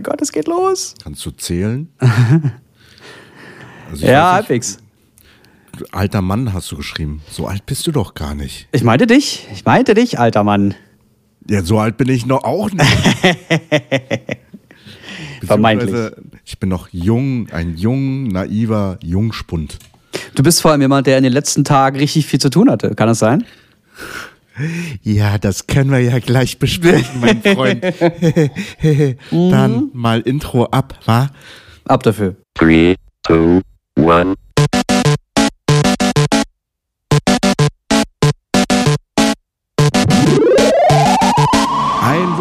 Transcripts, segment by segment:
Gott, es geht los. Kannst du zählen? Also ja, halbwegs. Alter Mann hast du geschrieben. So alt bist du doch gar nicht. Ich meinte dich. Ich meinte dich, alter Mann. Ja, so alt bin ich noch auch nicht. Vermeintlich. Ich bin noch jung, ein jung, naiver Jungspund. Du bist vor allem jemand, der in den letzten Tagen richtig viel zu tun hatte. Kann das sein? Ja, das können wir ja gleich besprechen, mein Freund. Dann mhm. mal Intro ab, wa? Ab dafür. 3, 2, 1.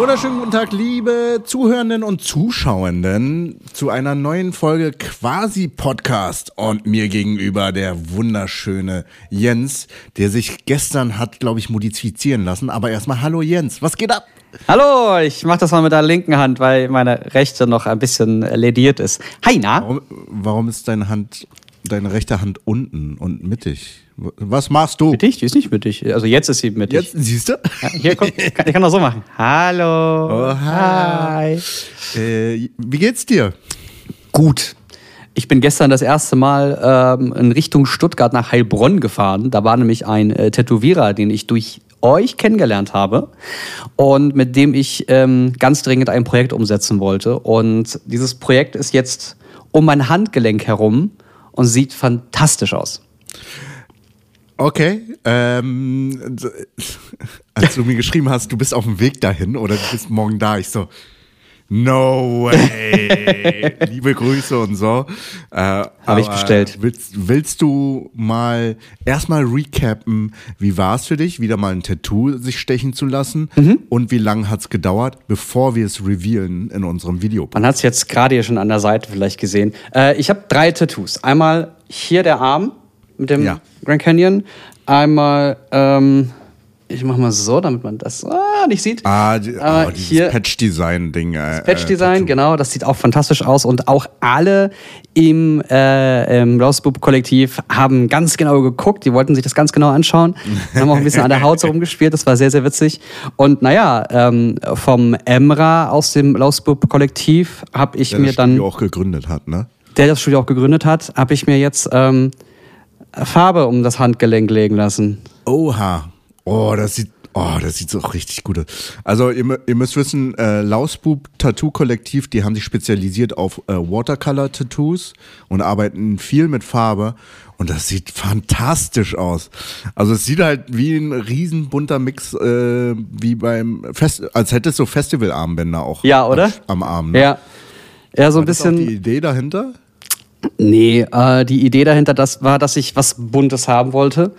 wunderschönen guten Tag, liebe Zuhörenden und Zuschauenden, zu einer neuen Folge Quasi Podcast. Und mir gegenüber der wunderschöne Jens, der sich gestern hat, glaube ich, modifizieren lassen. Aber erstmal, hallo Jens, was geht ab? Hallo, ich mache das mal mit der linken Hand, weil meine rechte noch ein bisschen lediert ist. Hi, na? Warum, warum ist deine Hand, deine rechte Hand unten und mittig? Was machst du? Mittig? Die ist nicht mittig. Also jetzt ist sie mittig. Jetzt, siehst du? Ja, hier, guck, ich kann das so machen. Hallo. Oh, hi. Äh, wie geht's dir? Gut. Ich bin gestern das erste Mal ähm, in Richtung Stuttgart nach Heilbronn gefahren. Da war nämlich ein äh, Tätowierer, den ich durch euch kennengelernt habe und mit dem ich ähm, ganz dringend ein Projekt umsetzen wollte. Und dieses Projekt ist jetzt um mein Handgelenk herum und sieht fantastisch aus. Okay, ähm, als du mir geschrieben hast, du bist auf dem Weg dahin oder du bist morgen da, ich so, no way, liebe Grüße und so. Äh, Habe ich bestellt. Willst, willst du mal erstmal recappen, wie war es für dich, wieder mal ein Tattoo sich stechen zu lassen mhm. und wie lange hat es gedauert, bevor wir es revealen in unserem Video? Man hat es jetzt gerade hier schon an der Seite vielleicht gesehen. Äh, ich habe drei Tattoos. Einmal hier der Arm mit dem ja. Grand Canyon. Einmal, ähm, ich mach mal so, damit man das ah, nicht sieht. Ah, die, oh, dieses hier, Patch-Design-Ding. Äh, Patch-Design, äh, genau, das sieht auch fantastisch aus. Und auch alle im, äh, im Lost-Boop-Kollektiv haben ganz genau geguckt, die wollten sich das ganz genau anschauen. haben auch ein bisschen an der Haut so rumgespielt, das war sehr, sehr witzig. Und naja, ähm, vom Emra aus dem Lost-Boop-Kollektiv habe ich der mir dann... Der das Studio auch gegründet hat, ne? Der das Studio auch gegründet hat, habe ich mir jetzt... Ähm, Farbe um das Handgelenk legen lassen. Oha. Oh, das sieht, oh, das sieht so richtig gut aus. Also ihr, ihr müsst wissen, äh, Lausbub Tattoo Kollektiv, die haben sich spezialisiert auf äh, Watercolor Tattoos und arbeiten viel mit Farbe. Und das sieht fantastisch aus. Also es sieht halt wie ein riesen bunter Mix, äh, wie beim Fest, als hätte es so Festivalarmbänder auch ja, oder? am Arm. Ne? Ja. Ja, so ein bisschen. Das auch die Idee dahinter? Nee, äh, die Idee dahinter das war, dass ich was Buntes haben wollte,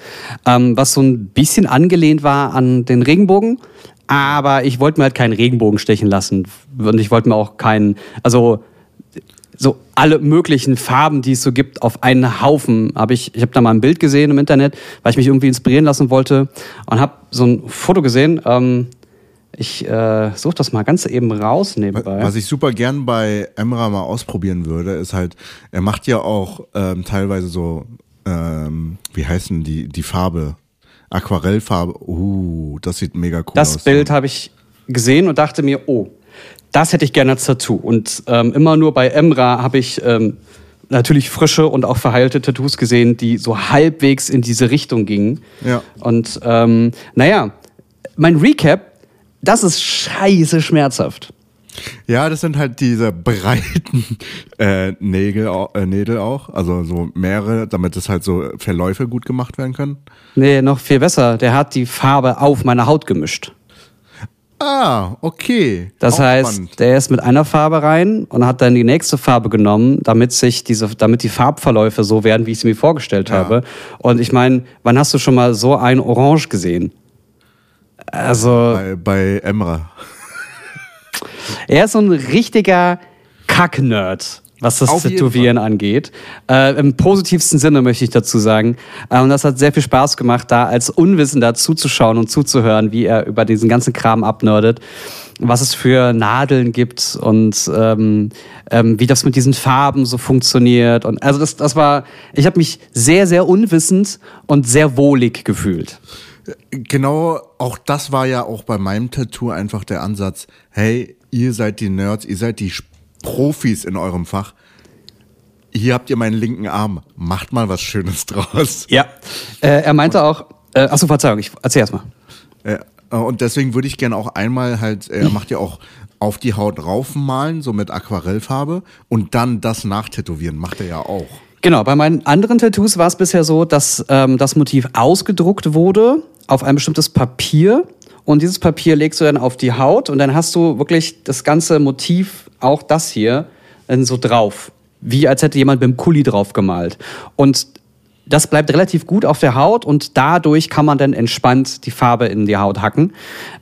ähm, was so ein bisschen angelehnt war an den Regenbogen. Aber ich wollte mir halt keinen Regenbogen stechen lassen. Und ich wollte mir auch keinen, also so alle möglichen Farben, die es so gibt, auf einen Haufen. Habe ich, ich habe da mal ein Bild gesehen im Internet, weil ich mich irgendwie inspirieren lassen wollte und habe so ein Foto gesehen. Ähm, ich äh, suche das mal ganz eben raus nebenbei. Was ich super gern bei Emra mal ausprobieren würde, ist halt, er macht ja auch ähm, teilweise so, ähm, wie heißen die, die Farbe? Aquarellfarbe. Uh, das sieht mega cool das aus. Das Bild habe ich gesehen und dachte mir, oh, das hätte ich gerne als Tattoo. Und ähm, immer nur bei Emra habe ich ähm, natürlich frische und auch verheilte Tattoos gesehen, die so halbwegs in diese Richtung gingen. Ja. Und ähm, naja, mein Recap das ist scheiße schmerzhaft. Ja, das sind halt diese breiten äh, Nägel, äh, Nägel auch, also so mehrere, damit es halt so Verläufe gut gemacht werden können. Nee, noch viel besser. Der hat die Farbe auf meine Haut gemischt. Ah, okay. Das auch heißt, spannend. der ist mit einer Farbe rein und hat dann die nächste Farbe genommen, damit sich diese, damit die Farbverläufe so werden, wie ich sie mir vorgestellt ja. habe. Und ich meine, wann hast du schon mal so ein Orange gesehen? Also. Bei, bei Emra. Er ist so ein richtiger Kack-Nerd was das Tätowieren angeht. Äh, Im positivsten Sinne möchte ich dazu sagen. Äh, und das hat sehr viel Spaß gemacht, da als Unwissender zuzuschauen und zuzuhören, wie er über diesen ganzen Kram abnördet, was es für Nadeln gibt und ähm, ähm, wie das mit diesen Farben so funktioniert. Und also das, das war, ich habe mich sehr, sehr unwissend und sehr wohlig gefühlt. Genau, auch das war ja auch bei meinem Tattoo einfach der Ansatz, hey, ihr seid die Nerds, ihr seid die Profis in eurem Fach. Hier habt ihr meinen linken Arm. Macht mal was Schönes draus. Ja. Äh, er meinte auch, äh, achso, Verzeihung, ich erzähl erst mal. Äh, und deswegen würde ich gerne auch einmal halt, er macht ja auch auf die Haut raufmalen, so mit Aquarellfarbe und dann das nachtätowieren. Macht er ja auch. Genau, bei meinen anderen Tattoos war es bisher so, dass ähm, das Motiv ausgedruckt wurde auf ein bestimmtes Papier und dieses Papier legst du dann auf die Haut und dann hast du wirklich das ganze Motiv, auch das hier, so drauf. Wie als hätte jemand mit dem Kuli drauf gemalt. Und das bleibt relativ gut auf der Haut und dadurch kann man dann entspannt die Farbe in die Haut hacken.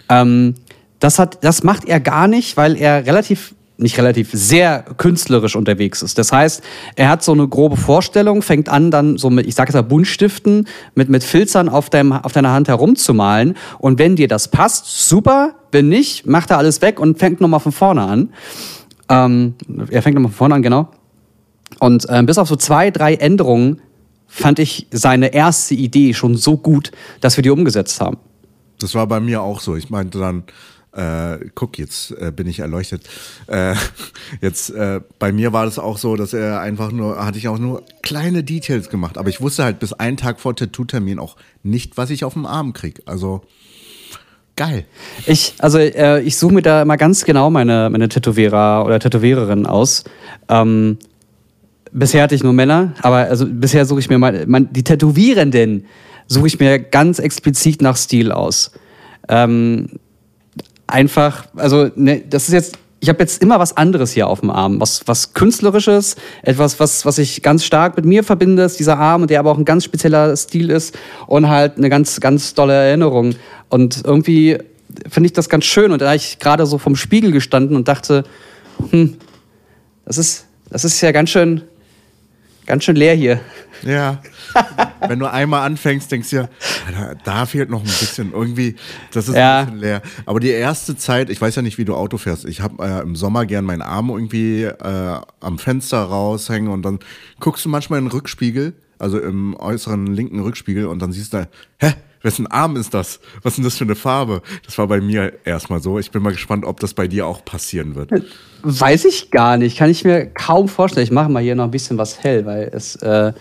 Ähm, das, hat, das macht er gar nicht, weil er relativ, nicht relativ, sehr künstlerisch unterwegs ist. Das heißt, er hat so eine grobe Vorstellung, fängt an, dann so mit, ich sage jetzt mal, Buntstiften, mit, mit Filzern auf, deinem, auf deiner Hand herumzumalen. Und wenn dir das passt, super. Wenn nicht, macht er alles weg und fängt nochmal von vorne an. Ähm, er fängt nochmal von vorne an, genau. Und ähm, bis auf so zwei, drei Änderungen fand ich seine erste Idee schon so gut, dass wir die umgesetzt haben. Das war bei mir auch so. Ich meinte dann, äh, guck, jetzt äh, bin ich erleuchtet. Äh, jetzt äh, bei mir war das auch so, dass er einfach nur, hatte ich auch nur kleine Details gemacht, aber ich wusste halt bis einen Tag vor Tattoo-Termin auch nicht, was ich auf dem Arm krieg. Also geil. Ich, also äh, ich suche mir da immer ganz genau meine, meine Tätowierer oder Tätowiererin aus. Ähm, bisher hatte ich nur Männer, aber also bisher suche ich mir mal, man, die Tätowierenden suche ich mir ganz explizit nach Stil aus. Ähm, einfach, also ne, das ist jetzt, ich habe jetzt immer was anderes hier auf dem Arm, was, was künstlerisches, etwas, was, was ich ganz stark mit mir verbinde, ist dieser Arm, der aber auch ein ganz spezieller Stil ist und halt eine ganz, ganz tolle Erinnerung. Und irgendwie finde ich das ganz schön und da habe ich gerade so vom Spiegel gestanden und dachte, hm, das ist, das ist ja ganz schön, ganz schön leer hier. Ja. Wenn du einmal anfängst, denkst du ja, da, da fehlt noch ein bisschen irgendwie, das ist Ja. ein bisschen leer. Aber die erste Zeit, ich weiß ja nicht, wie du Auto fährst. Ich habe äh, im Sommer gern meinen Arm irgendwie äh, am Fenster raushängen und dann guckst du manchmal in den Rückspiegel, also im äußeren linken Rückspiegel und dann siehst du, hä, wessen Arm ist das? Was ist denn das für eine Farbe? Das war bei mir erstmal so. Ich bin mal gespannt, ob das bei dir auch passieren wird. Weiß ich gar nicht, kann ich mir kaum vorstellen. Ich mache mal hier noch ein bisschen was hell, weil es äh,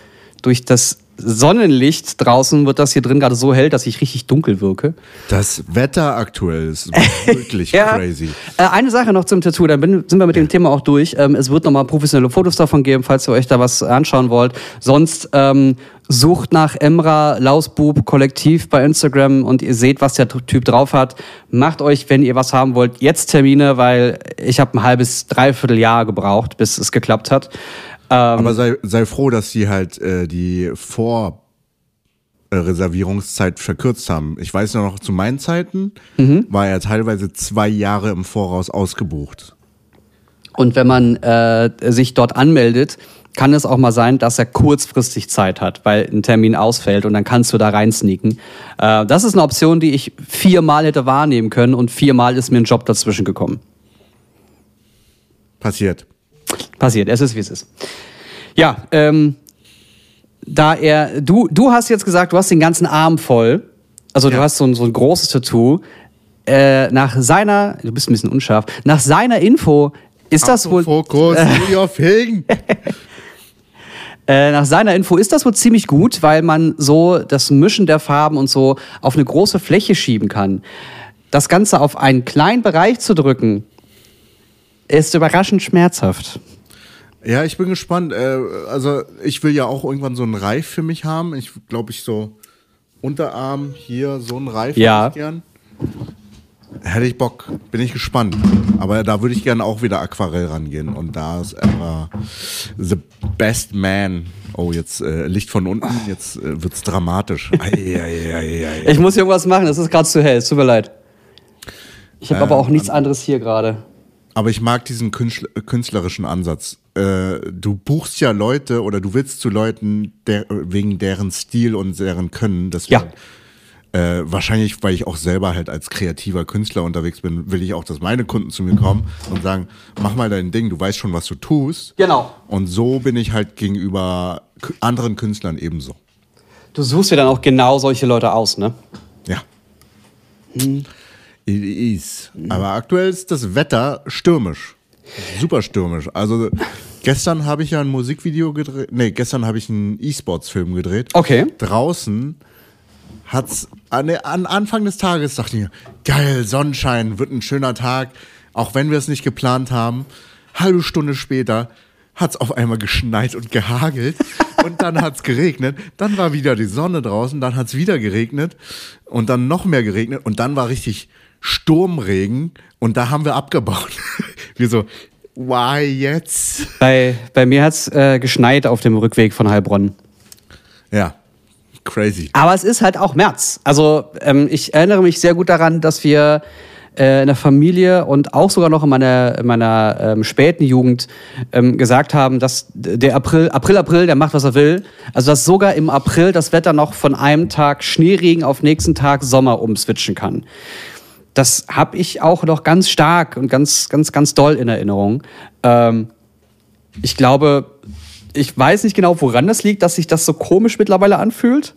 durch das Sonnenlicht draußen wird das hier drin gerade so hell, dass ich richtig dunkel wirke. Das Wetter aktuell ist wirklich crazy. Äh, eine Sache noch zum Tattoo, dann bin, sind wir mit dem Thema auch durch. Ähm, es wird nochmal professionelle Fotos davon geben, falls ihr euch da was anschauen wollt. Sonst ähm, sucht nach Emra Lausbub Kollektiv bei Instagram und ihr seht, was der Typ drauf hat. Macht euch, wenn ihr was haben wollt, jetzt Termine, weil ich habe ein halbes, dreiviertel Jahr gebraucht, bis es geklappt hat. Ähm, Aber sei, sei froh, dass sie halt äh, die Vorreservierungszeit verkürzt haben. Ich weiß nur noch, zu meinen Zeiten war er teilweise zwei Jahre im Voraus ausgebucht. Und wenn man äh, sich dort anmeldet, kann es auch mal sein, dass er kurzfristig Zeit hat, weil ein Termin ausfällt und dann kannst du da rein sneaken. Äh, das ist eine Option, die ich viermal hätte wahrnehmen können und viermal ist mir ein Job dazwischen gekommen. Passiert. Passiert, es ist wie es ist. Ja, ähm, da er, du, du hast jetzt gesagt, du hast den ganzen Arm voll. Also du Ja. hast so ein, so ein großes Tattoo. Äh, nach seiner, du bist ein bisschen unscharf, nach seiner Info ist das wohl. Fokus, thing. Äh, nach seiner Info ist das wohl ziemlich gut, weil man so das Mischen der Farben und so auf eine große Fläche schieben kann. Das Ganze auf einen kleinen Bereich zu drücken, ist überraschend schmerzhaft. Ja, ich bin gespannt. Äh, also ich will ja auch irgendwann so einen Reif für mich haben. Ich glaube, ich so Unterarm hier so einen Reif Ja. hätte ich gern. Hätte ich Bock, bin ich gespannt. Aber da würde ich gerne auch wieder Aquarell rangehen. Und da ist Emma the best man. Oh, jetzt äh, Licht von unten, jetzt äh, wird's dramatisch. Ei, ei, ei, ei. Ich muss hier irgendwas machen, es ist gerade zu hell, es tut mir leid. Ich habe aber auch nichts anderes hier gerade. Aber ich mag diesen künstler- künstlerischen Ansatz. Äh, du buchst ja Leute oder du willst zu Leuten der, wegen deren Stil und deren Können. Das Ja. Äh, wahrscheinlich, weil ich auch selber halt als kreativer Künstler unterwegs bin, will ich auch, dass meine Kunden zu mir kommen und sagen, mach mal dein Ding, du weißt schon, was du tust. Genau. Und so bin ich halt gegenüber anderen Künstlern ebenso. Du suchst dir dann auch genau solche Leute aus, ne? Ja. It is. Aber aktuell ist das Wetter stürmisch. Super stürmisch. Also gestern habe ich ja ein Musikvideo gedreht. Nee, gestern habe ich einen E-Sports-Film gedreht. Okay. Draußen hat's an, an Anfang des Tages dachte ich mir, geil, Sonnenschein, wird ein schöner Tag, auch wenn wir es nicht geplant haben. Halbe Stunde später hat's auf einmal geschneit und gehagelt und dann hat's geregnet. Dann war wieder die Sonne draußen, dann hat's wieder geregnet und dann noch mehr geregnet und dann war richtig Sturmregen und da haben wir abgebaut. wir so, why jetzt? Bei, bei mir hat's äh, geschneit auf dem Rückweg von Heilbronn. Ja, crazy. Aber es ist halt auch März. Also ähm, ich erinnere mich sehr gut daran, dass wir äh, in der Familie und auch sogar noch in meiner, in meiner ähm, späten Jugend ähm, gesagt haben, dass der April, April, April, der macht, was er will. Also dass sogar im April das Wetter noch von einem Tag Schneeregen auf nächsten Tag Sommer umswitchen kann. Das habe ich auch noch ganz stark und ganz, ganz, ganz doll in Erinnerung. Ähm, ich glaube, ich weiß nicht genau, woran das liegt, dass sich das so komisch mittlerweile anfühlt.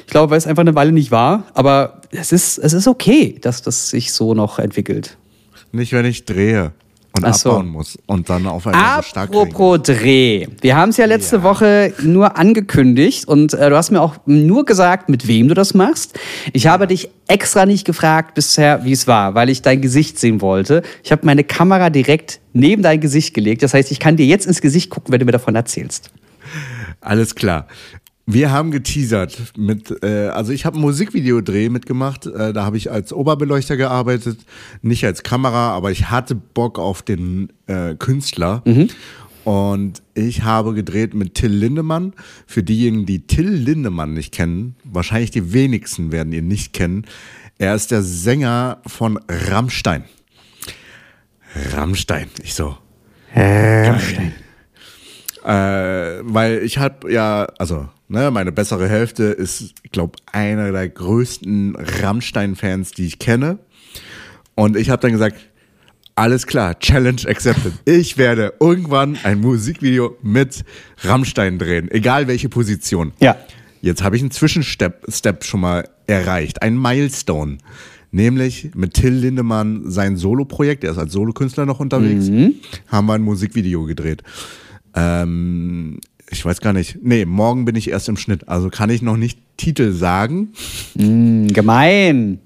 Ich glaube, weil es einfach eine Weile nicht war. Aber es ist, es ist okay, dass das sich so noch entwickelt. Nicht, wenn ich drehe und Ach so. abbauen muss und dann auf einmal so stark. Apropos Dreh. Wir haben es ja letzte Woche nur angekündigt und äh, du hast mir auch nur gesagt, mit wem du das machst. Ich habe dich extra nicht gefragt bisher, wie es war, weil ich dein Gesicht sehen wollte. Ich habe meine Kamera direkt neben dein Gesicht gelegt. Das heißt, ich kann dir jetzt ins Gesicht gucken, wenn du mir davon erzählst. Alles klar. Wir haben geteasert mit, äh, also ich habe ein Musikvideodreh mitgemacht. Äh, da habe ich als Oberbeleuchter gearbeitet, nicht als Kamera, aber ich hatte Bock auf den äh, Künstler. Und ich habe gedreht mit Till Lindemann. Für diejenigen, die Till Lindemann nicht kennen, wahrscheinlich die wenigsten werden ihn nicht kennen. Er ist der Sänger von Rammstein. Rammstein. Ich so, Rammstein. Äh, weil ich habe ja, also, ne, meine bessere Hälfte ist, ich glaube, einer der größten Rammstein-Fans, die ich kenne. Und ich habe dann gesagt, alles klar, Challenge accepted. Ich werde irgendwann ein Musikvideo mit Rammstein drehen, egal welche Position. Ja. Jetzt habe ich einen Zwischenstep Step schon mal erreicht, ein Milestone. Nämlich mit Till Lindemann sein Soloprojekt, er ist als Solokünstler noch unterwegs, haben wir ein Musikvideo gedreht. Ähm, ich weiß gar nicht. Nee, morgen bin ich erst im Schnitt, also kann ich noch nicht Titel sagen, Hm, gemein.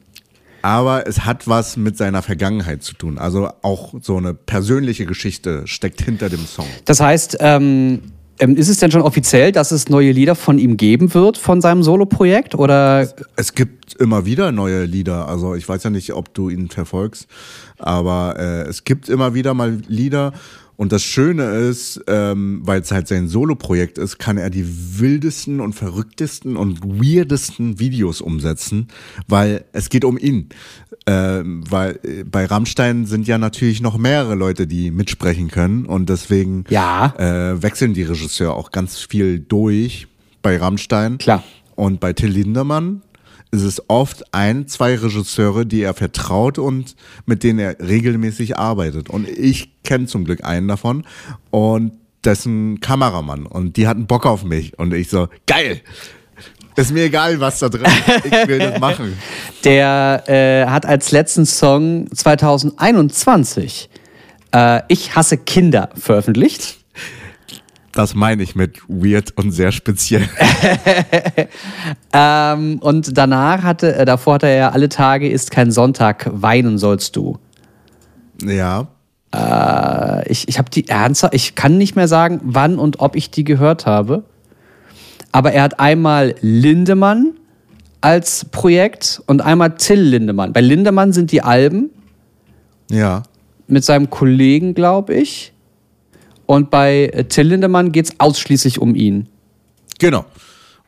aber es hat was mit seiner Vergangenheit zu tun. Also auch so eine persönliche Geschichte steckt hinter dem Song. Das heißt, ähm, ähm, ist es denn schon offiziell, dass es neue Lieder von ihm geben wird, von seinem Soloprojekt? Oder Es gibt immer wieder neue Lieder. Also ich weiß ja nicht, ob du ihn verfolgst, aber äh, es gibt immer wieder mal Lieder. Und das Schöne ist, ähm, weil es halt sein Solo-Projekt ist, kann er die wildesten und verrücktesten und weirdesten Videos umsetzen, weil es geht um ihn. Ähm, weil äh, bei Rammstein sind ja natürlich noch mehrere Leute, die mitsprechen können und deswegen Ja. äh, wechseln die Regisseure auch ganz viel durch bei Rammstein. Klar. Und bei Till Lindemann ist es oft ein, zwei Regisseure, die er vertraut und mit denen er regelmäßig arbeitet. Und ich kenne zum Glück einen davon und dessen Kameramann. Und die hatten Bock auf mich. Und ich so, geil! Ist mir egal, was da drin ist. Ich will das machen. der äh, hat als letzten Song 2021 äh, Ich hasse Kinder veröffentlicht. Das meine ich mit weird und sehr speziell. Ähm, und danach hatte, äh, davor hatte er ja alle Tage ist kein Sonntag, weinen sollst du. Ja. Äh, ich ich habe die ernsthaft, ich kann nicht mehr sagen, wann und ob ich die gehört habe. Aber er hat einmal Lindemann als Projekt und einmal Till Lindemann. Bei Lindemann sind die Alben Ja. mit seinem Kollegen, glaube ich. Und bei äh, Till Lindemann geht es ausschließlich um ihn. Genau.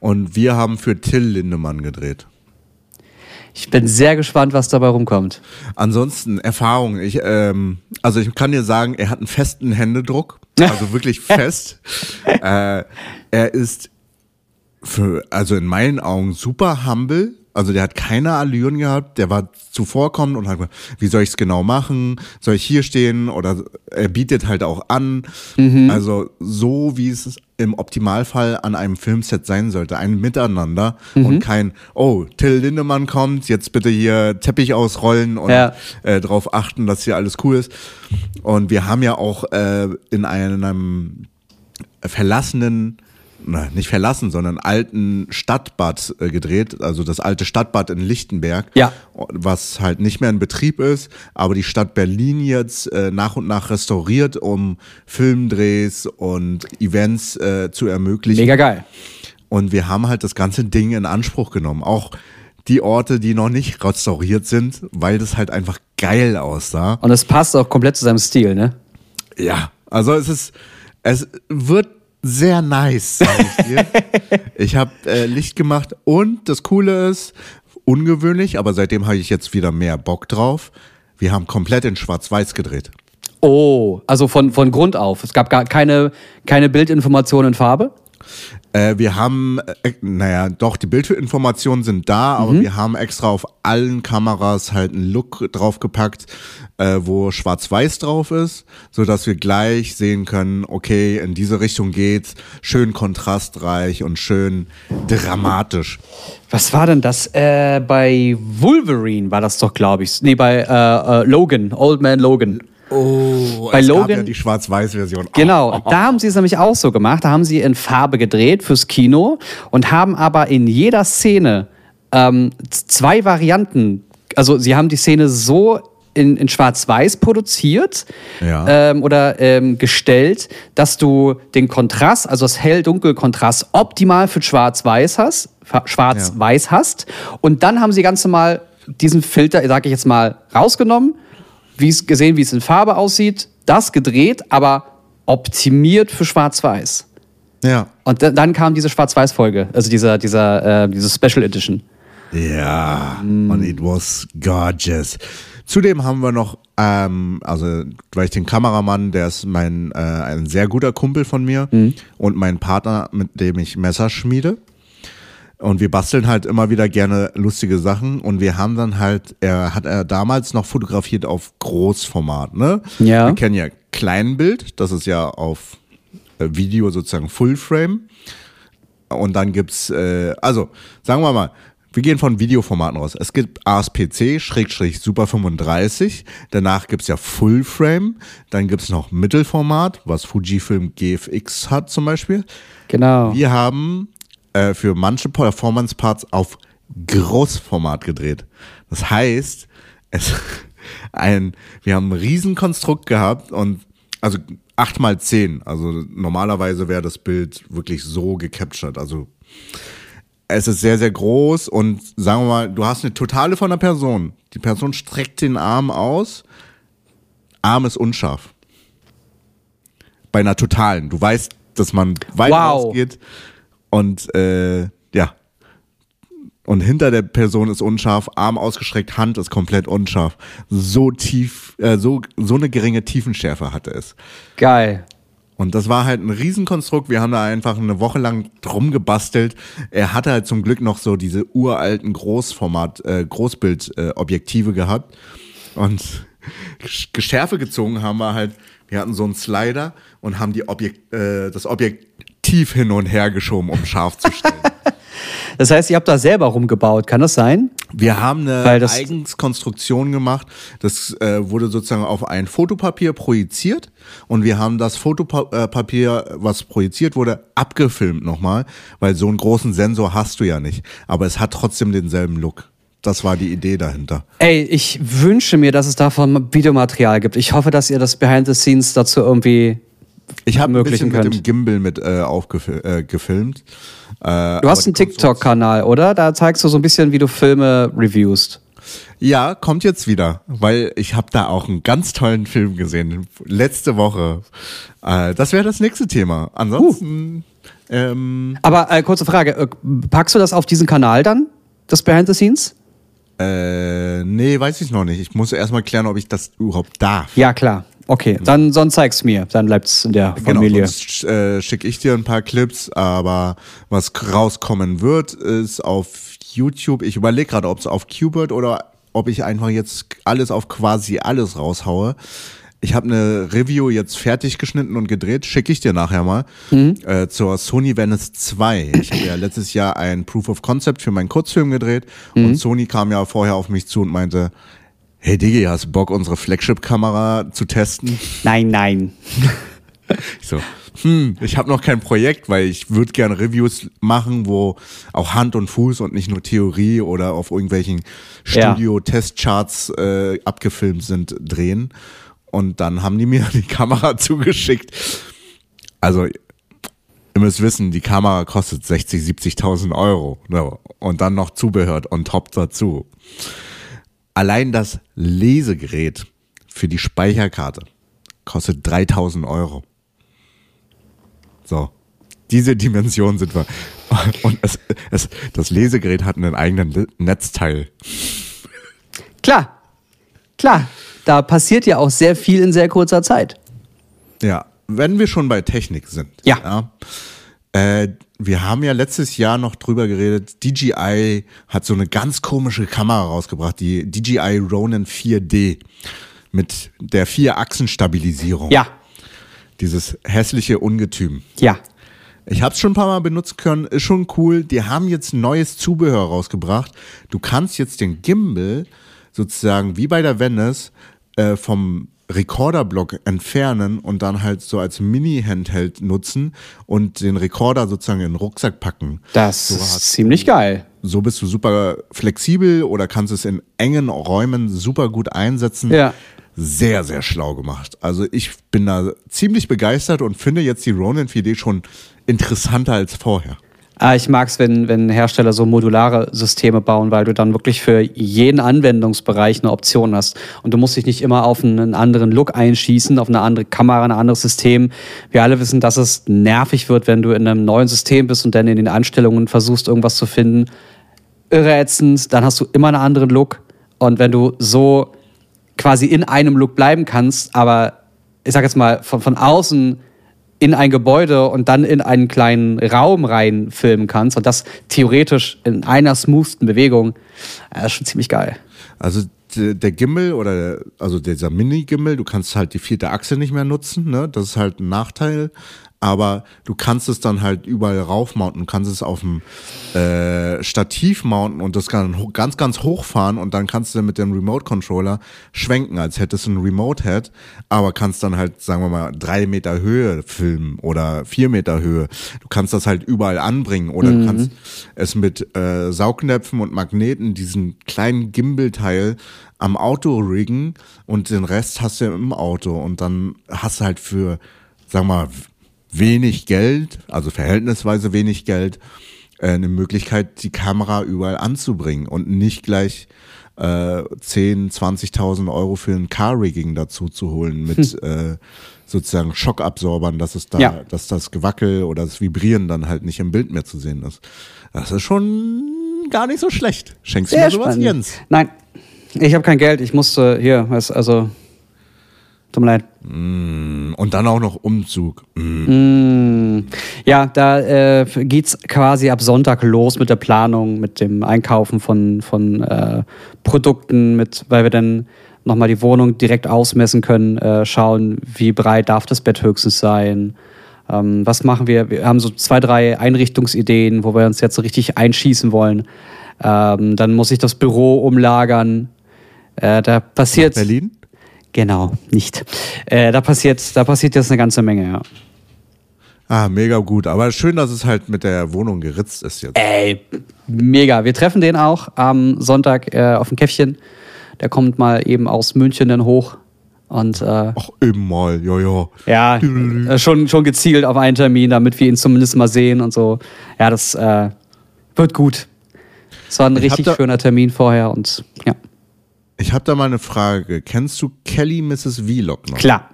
Und wir haben für Till Lindemann gedreht. Ich bin sehr gespannt, was dabei rumkommt. Ansonsten Erfahrung. Ich, ähm, also ich kann dir sagen, er hat einen festen Händedruck, also wirklich fest. äh, er ist für, also in meinen Augen super humble. Also der hat keine Allüren gehabt, der war zuvorkommend und hat gesagt, wie soll ich es genau machen? Soll ich hier stehen? Oder er bietet halt auch an. Also so wie es im Optimalfall an einem Filmset sein sollte. Ein Miteinander und kein, oh, Till Lindemann kommt, jetzt bitte hier Teppich ausrollen und Ja. äh, darauf achten, dass hier alles cool ist. Und wir haben ja auch äh, in einem verlassenen, na, nicht verlassen, sondern alten Stadtbad äh, gedreht, also das alte Stadtbad in Lichtenberg, Ja. was halt nicht mehr in Betrieb ist, aber die Stadt Berlin jetzt äh, nach und nach restauriert, um Filmdrehs und Events äh, zu ermöglichen. Mega geil. Und wir haben halt das ganze Ding in Anspruch genommen. Auch die Orte, die noch nicht restauriert sind, weil das halt einfach geil aussah. Und es passt auch komplett zu seinem Stil, ne? Ja, also es ist, es wird sehr nice, sag ich dir. ich habe äh, Licht gemacht und das Coole ist, ungewöhnlich, aber seitdem habe ich jetzt wieder mehr Bock drauf. Wir haben komplett in Schwarz-Weiß gedreht. Oh, also von, von Grund auf. Es gab gar keine, keine Bildinformationen in Farbe. Äh, wir haben, äh, naja, doch, die Bildinformationen sind da, aber wir haben extra auf allen Kameras halt einen Look draufgepackt, äh, wo schwarz-weiß drauf ist, so dass wir gleich sehen können, okay, in diese Richtung geht's, schön kontrastreich und schön dramatisch. Was war denn das? Äh, bei Wolverine war das doch, glaube ich. Nee, bei äh, äh, Logan, Old Man Logan. Oh, Bei Logan- ja die schwarz-weiß-Version. Genau, da haben sie es nämlich auch so gemacht. Da haben sie in Farbe gedreht fürs Kino und haben aber in jeder Szene ähm, zwei Varianten. Also sie haben die Szene so in, in Schwarz-Weiß produziert Ja. ähm, oder ähm, gestellt, dass du den Kontrast, also das Hell-Dunkel-Kontrast optimal für Schwarz-Weiß hast, Schwarz-Weiß hast. Und dann haben sie ganz normal diesen Filter, sage ich jetzt mal, rausgenommen, wie es gesehen, wie es in Farbe aussieht, das gedreht, aber optimiert für Schwarz-Weiß. Ja. Und da- dann kam diese Schwarz-Weiß-Folge, also dieser, dieser, äh, diese Special Edition. Ja, und it was gorgeous. Zudem haben wir noch, ähm, also weil ich den Kameramann, der ist mein äh, ein sehr guter Kumpel von mir und mein Partner, mit dem ich Messer schmiede. Und wir basteln halt immer wieder gerne lustige Sachen und wir haben dann halt, er hat er damals noch fotografiert auf Großformat, ne? Ja. Wir kennen ja Kleinbild, das ist ja auf äh, Video sozusagen Full Frame. Und dann gibt's, äh, also sagen wir mal, wir gehen von Videoformaten raus. Es gibt ASPC, Schrägstrich Super 35. Danach gibt's ja Full Frame. Dann gibt's noch Mittelformat, was Fujifilm GFX hat zum Beispiel. Genau. Wir haben äh, für manche Performance Parts auf Großformat gedreht. Das heißt, es ein, wir haben ein Riesenkonstrukt gehabt und also 8 mal 10. Also normalerweise wäre das Bild wirklich so gecaptured. Also es ist sehr, sehr groß und sagen wir mal, du hast eine Totale von einer Person. Die Person streckt den Arm aus, Arm ist unscharf. Bei einer Totalen. Du weißt, dass man weit Wow. rausgeht und äh, ja. Und hinter der Person ist unscharf, Arm ausgestreckt, Hand ist komplett unscharf. So tief, äh, so, so eine geringe Tiefenschärfe hatte es. Geil. Und das war halt ein Riesenkonstrukt. Wir haben da einfach eine Woche lang drum gebastelt. Er hatte halt zum Glück noch so diese uralten Großformat, äh, Großbildobjektive äh, gehabt. Und Gesch- Geschärfe gezogen haben wir halt, wir hatten so einen Slider und haben die Objekt, äh, das Objektiv hin und her geschoben, um scharf zu stellen. Das heißt, ihr habt da selber rumgebaut, kann das sein? Wir haben eine eigens Konstruktion gemacht. Das äh, wurde sozusagen auf ein Fotopapier projiziert und wir haben das Fotopapier, was projiziert wurde, abgefilmt nochmal, weil so einen großen Sensor hast du ja nicht. Aber es hat trotzdem denselben Look. Das war die Idee dahinter. Ey, ich wünsche mir, dass es davon Videomaterial gibt. Ich hoffe, dass ihr das Behind the Scenes dazu irgendwie. Ich habe ein bisschen mit könnt. dem Gimbal mit äh, aufgefilmt. Äh, gefilmt. Äh, Du hast einen TikTok-Kanal, oder? Da zeigst du so ein bisschen, wie du Filme reviewst. Ja, kommt jetzt wieder, weil ich habe da auch einen ganz tollen Film gesehen letzte Woche. Äh, das wäre das nächste Thema. Ansonsten ähm, Aber äh, kurze Frage: äh, Packst du das auf diesen Kanal dann? Das Behind the Scenes? äh, nee, weiß ich noch nicht. Ich muss erstmal klären, ob ich das überhaupt darf. Ja, klar. Okay, dann sonst zeig's mir. Dann bleibt's in der Genau, Familie. sonst äh, schicke ich dir ein paar Clips, aber was rauskommen wird, ist auf YouTube. Ich überlege gerade, ob es auf Qbert oder ob ich einfach jetzt alles auf quasi alles raushaue. ich habe eine Review jetzt fertig geschnitten und gedreht, schicke ich dir nachher mal, äh, zur Sony Venice 2. Ich habe ja letztes Jahr ein Proof of Concept für meinen Kurzfilm gedreht und Sony kam ja vorher auf mich zu und meinte, hey Digi, hast du Bock, unsere Flagship-Kamera zu testen? Nein, nein. Ich so, hm, ich habe noch kein Projekt, weil ich würde gerne Reviews machen, wo auch Hand und Fuß und nicht nur Theorie oder auf irgendwelchen. Studio-Testcharts äh, abgefilmt sind, drehen. Und dann haben die mir die Kamera zugeschickt. Also, ihr müsst wissen, die Kamera kostet 60, 70.000 Euro. Und dann noch Zubehör on top dazu. Allein das Lesegerät für die Speicherkarte kostet 3000 Euro. So. Diese Dimension sind wir. Und es, es, das Lesegerät hat einen eigenen Netzteil. Klar, klar. Da passiert ja auch sehr viel in sehr kurzer Zeit. Ja, wenn wir schon bei Technik sind. Ja. Äh, wir haben ja letztes Jahr noch drüber geredet. DJI hat so eine ganz komische Kamera rausgebracht, die DJI Ronin 4D mit der Vier-Achsen-Stabilisierung. Ja, Dieses hässliche Ungetüm. ja. Ich habe es schon ein paar Mal benutzen können, ist schon cool. Die haben jetzt neues Zubehör rausgebracht. Du kannst jetzt den Gimbal sozusagen wie bei der Venice äh, vom Recorderblock entfernen und dann halt so als Mini-Handheld nutzen und den Recorder sozusagen in den Rucksack packen. Das So ist ziemlich geil. So bist du super flexibel oder kannst es in engen Räumen super gut einsetzen. Ja. Sehr, sehr schlau gemacht. Also ich bin da ziemlich begeistert und finde jetzt die Ronin 4D schon interessanter als vorher. Ah, ich mag es, wenn, wenn Hersteller so modulare Systeme bauen, weil du dann wirklich für jeden Anwendungsbereich eine Option hast. Und du musst dich nicht immer auf einen anderen Look einschießen, auf eine andere Kamera, ein anderes System. Wir alle wissen, dass es nervig wird, wenn du in einem neuen System bist und dann in den Einstellungen versuchst, irgendwas zu finden. Irre ätzend, dann hast du immer einen anderen Look. Und wenn du so quasi in einem Look bleiben kannst, aber ich sag jetzt mal, von, von außen in ein Gebäude und dann in einen kleinen Raum rein filmen kannst und das theoretisch in einer smoothsten Bewegung, äh, ist schon ziemlich geil. Also der Gimbal oder also dieser Mini-Gimbal, du kannst halt die vierte Achse nicht mehr nutzen, ne? Das ist halt ein Nachteil. Aber du kannst es dann halt überall raufmounten, du kannst es auf dem äh, Stativ mounten und das kann ganz, ganz hochfahren und dann kannst du mit dem Remote-Controller schwenken, als hättest du ein Remote-Head, aber kannst dann halt, sagen wir mal, drei Meter Höhe filmen oder vier Meter Höhe. Du kannst das halt überall anbringen oder du kannst es mit äh, Saugnäpfen und Magneten, diesen kleinen Gimbal-Teil am Auto riggen und den Rest hast du im Auto und dann hast du halt für, sag mal, wenig Geld, also verhältnisweise wenig Geld, äh, eine Möglichkeit, die Kamera überall anzubringen und nicht gleich äh, 10, 20.000 Euro für ein Car-Rigging dazu zu holen mit äh, sozusagen Schockabsorbern, dass es da, Ja. dass das Gewackel oder das Vibrieren dann halt nicht im Bild mehr zu sehen ist. Das ist schon gar nicht so schlecht. Schenkst du mir sowas, Jens? Nein, ich habe kein Geld. Ich musste hier, was, also, tut mir leid. Und dann auch noch Umzug. Mm. Mm, Ja, da äh, geht's quasi ab Sonntag los mit der Planung, mit dem Einkaufen von, von äh, Produkten, mit, weil wir dann nochmal die Wohnung direkt ausmessen können, äh, schauen, wie breit darf das Bett höchstens sein. Ähm, was machen wir? Wir haben so zwei, drei Einrichtungsideen, wo wir uns jetzt so richtig einschießen wollen. Ähm, dann muss ich das Büro umlagern. Äh, da passiert. Berlin? Genau, nicht. Äh, da passiert, da passiert jetzt eine ganze Menge, ja. Ah, mega gut. Aber schön, dass es halt mit der Wohnung geritzt ist jetzt. Ey, mega. Wir treffen den auch am Sonntag äh, auf dem Käffchen. Der kommt mal eben aus München dann hoch. Und äh, Ach, eben mal, jojo. ja, äh, schon, schon gezielt auf einen Termin, damit wir ihn zumindest mal sehen und so. Ja, das äh, wird gut. Es war ein Ich richtig schöner Termin vorher und ja, Ich habe da mal eine Frage. Kennst du Kelly Mrs. Vlog noch? klar.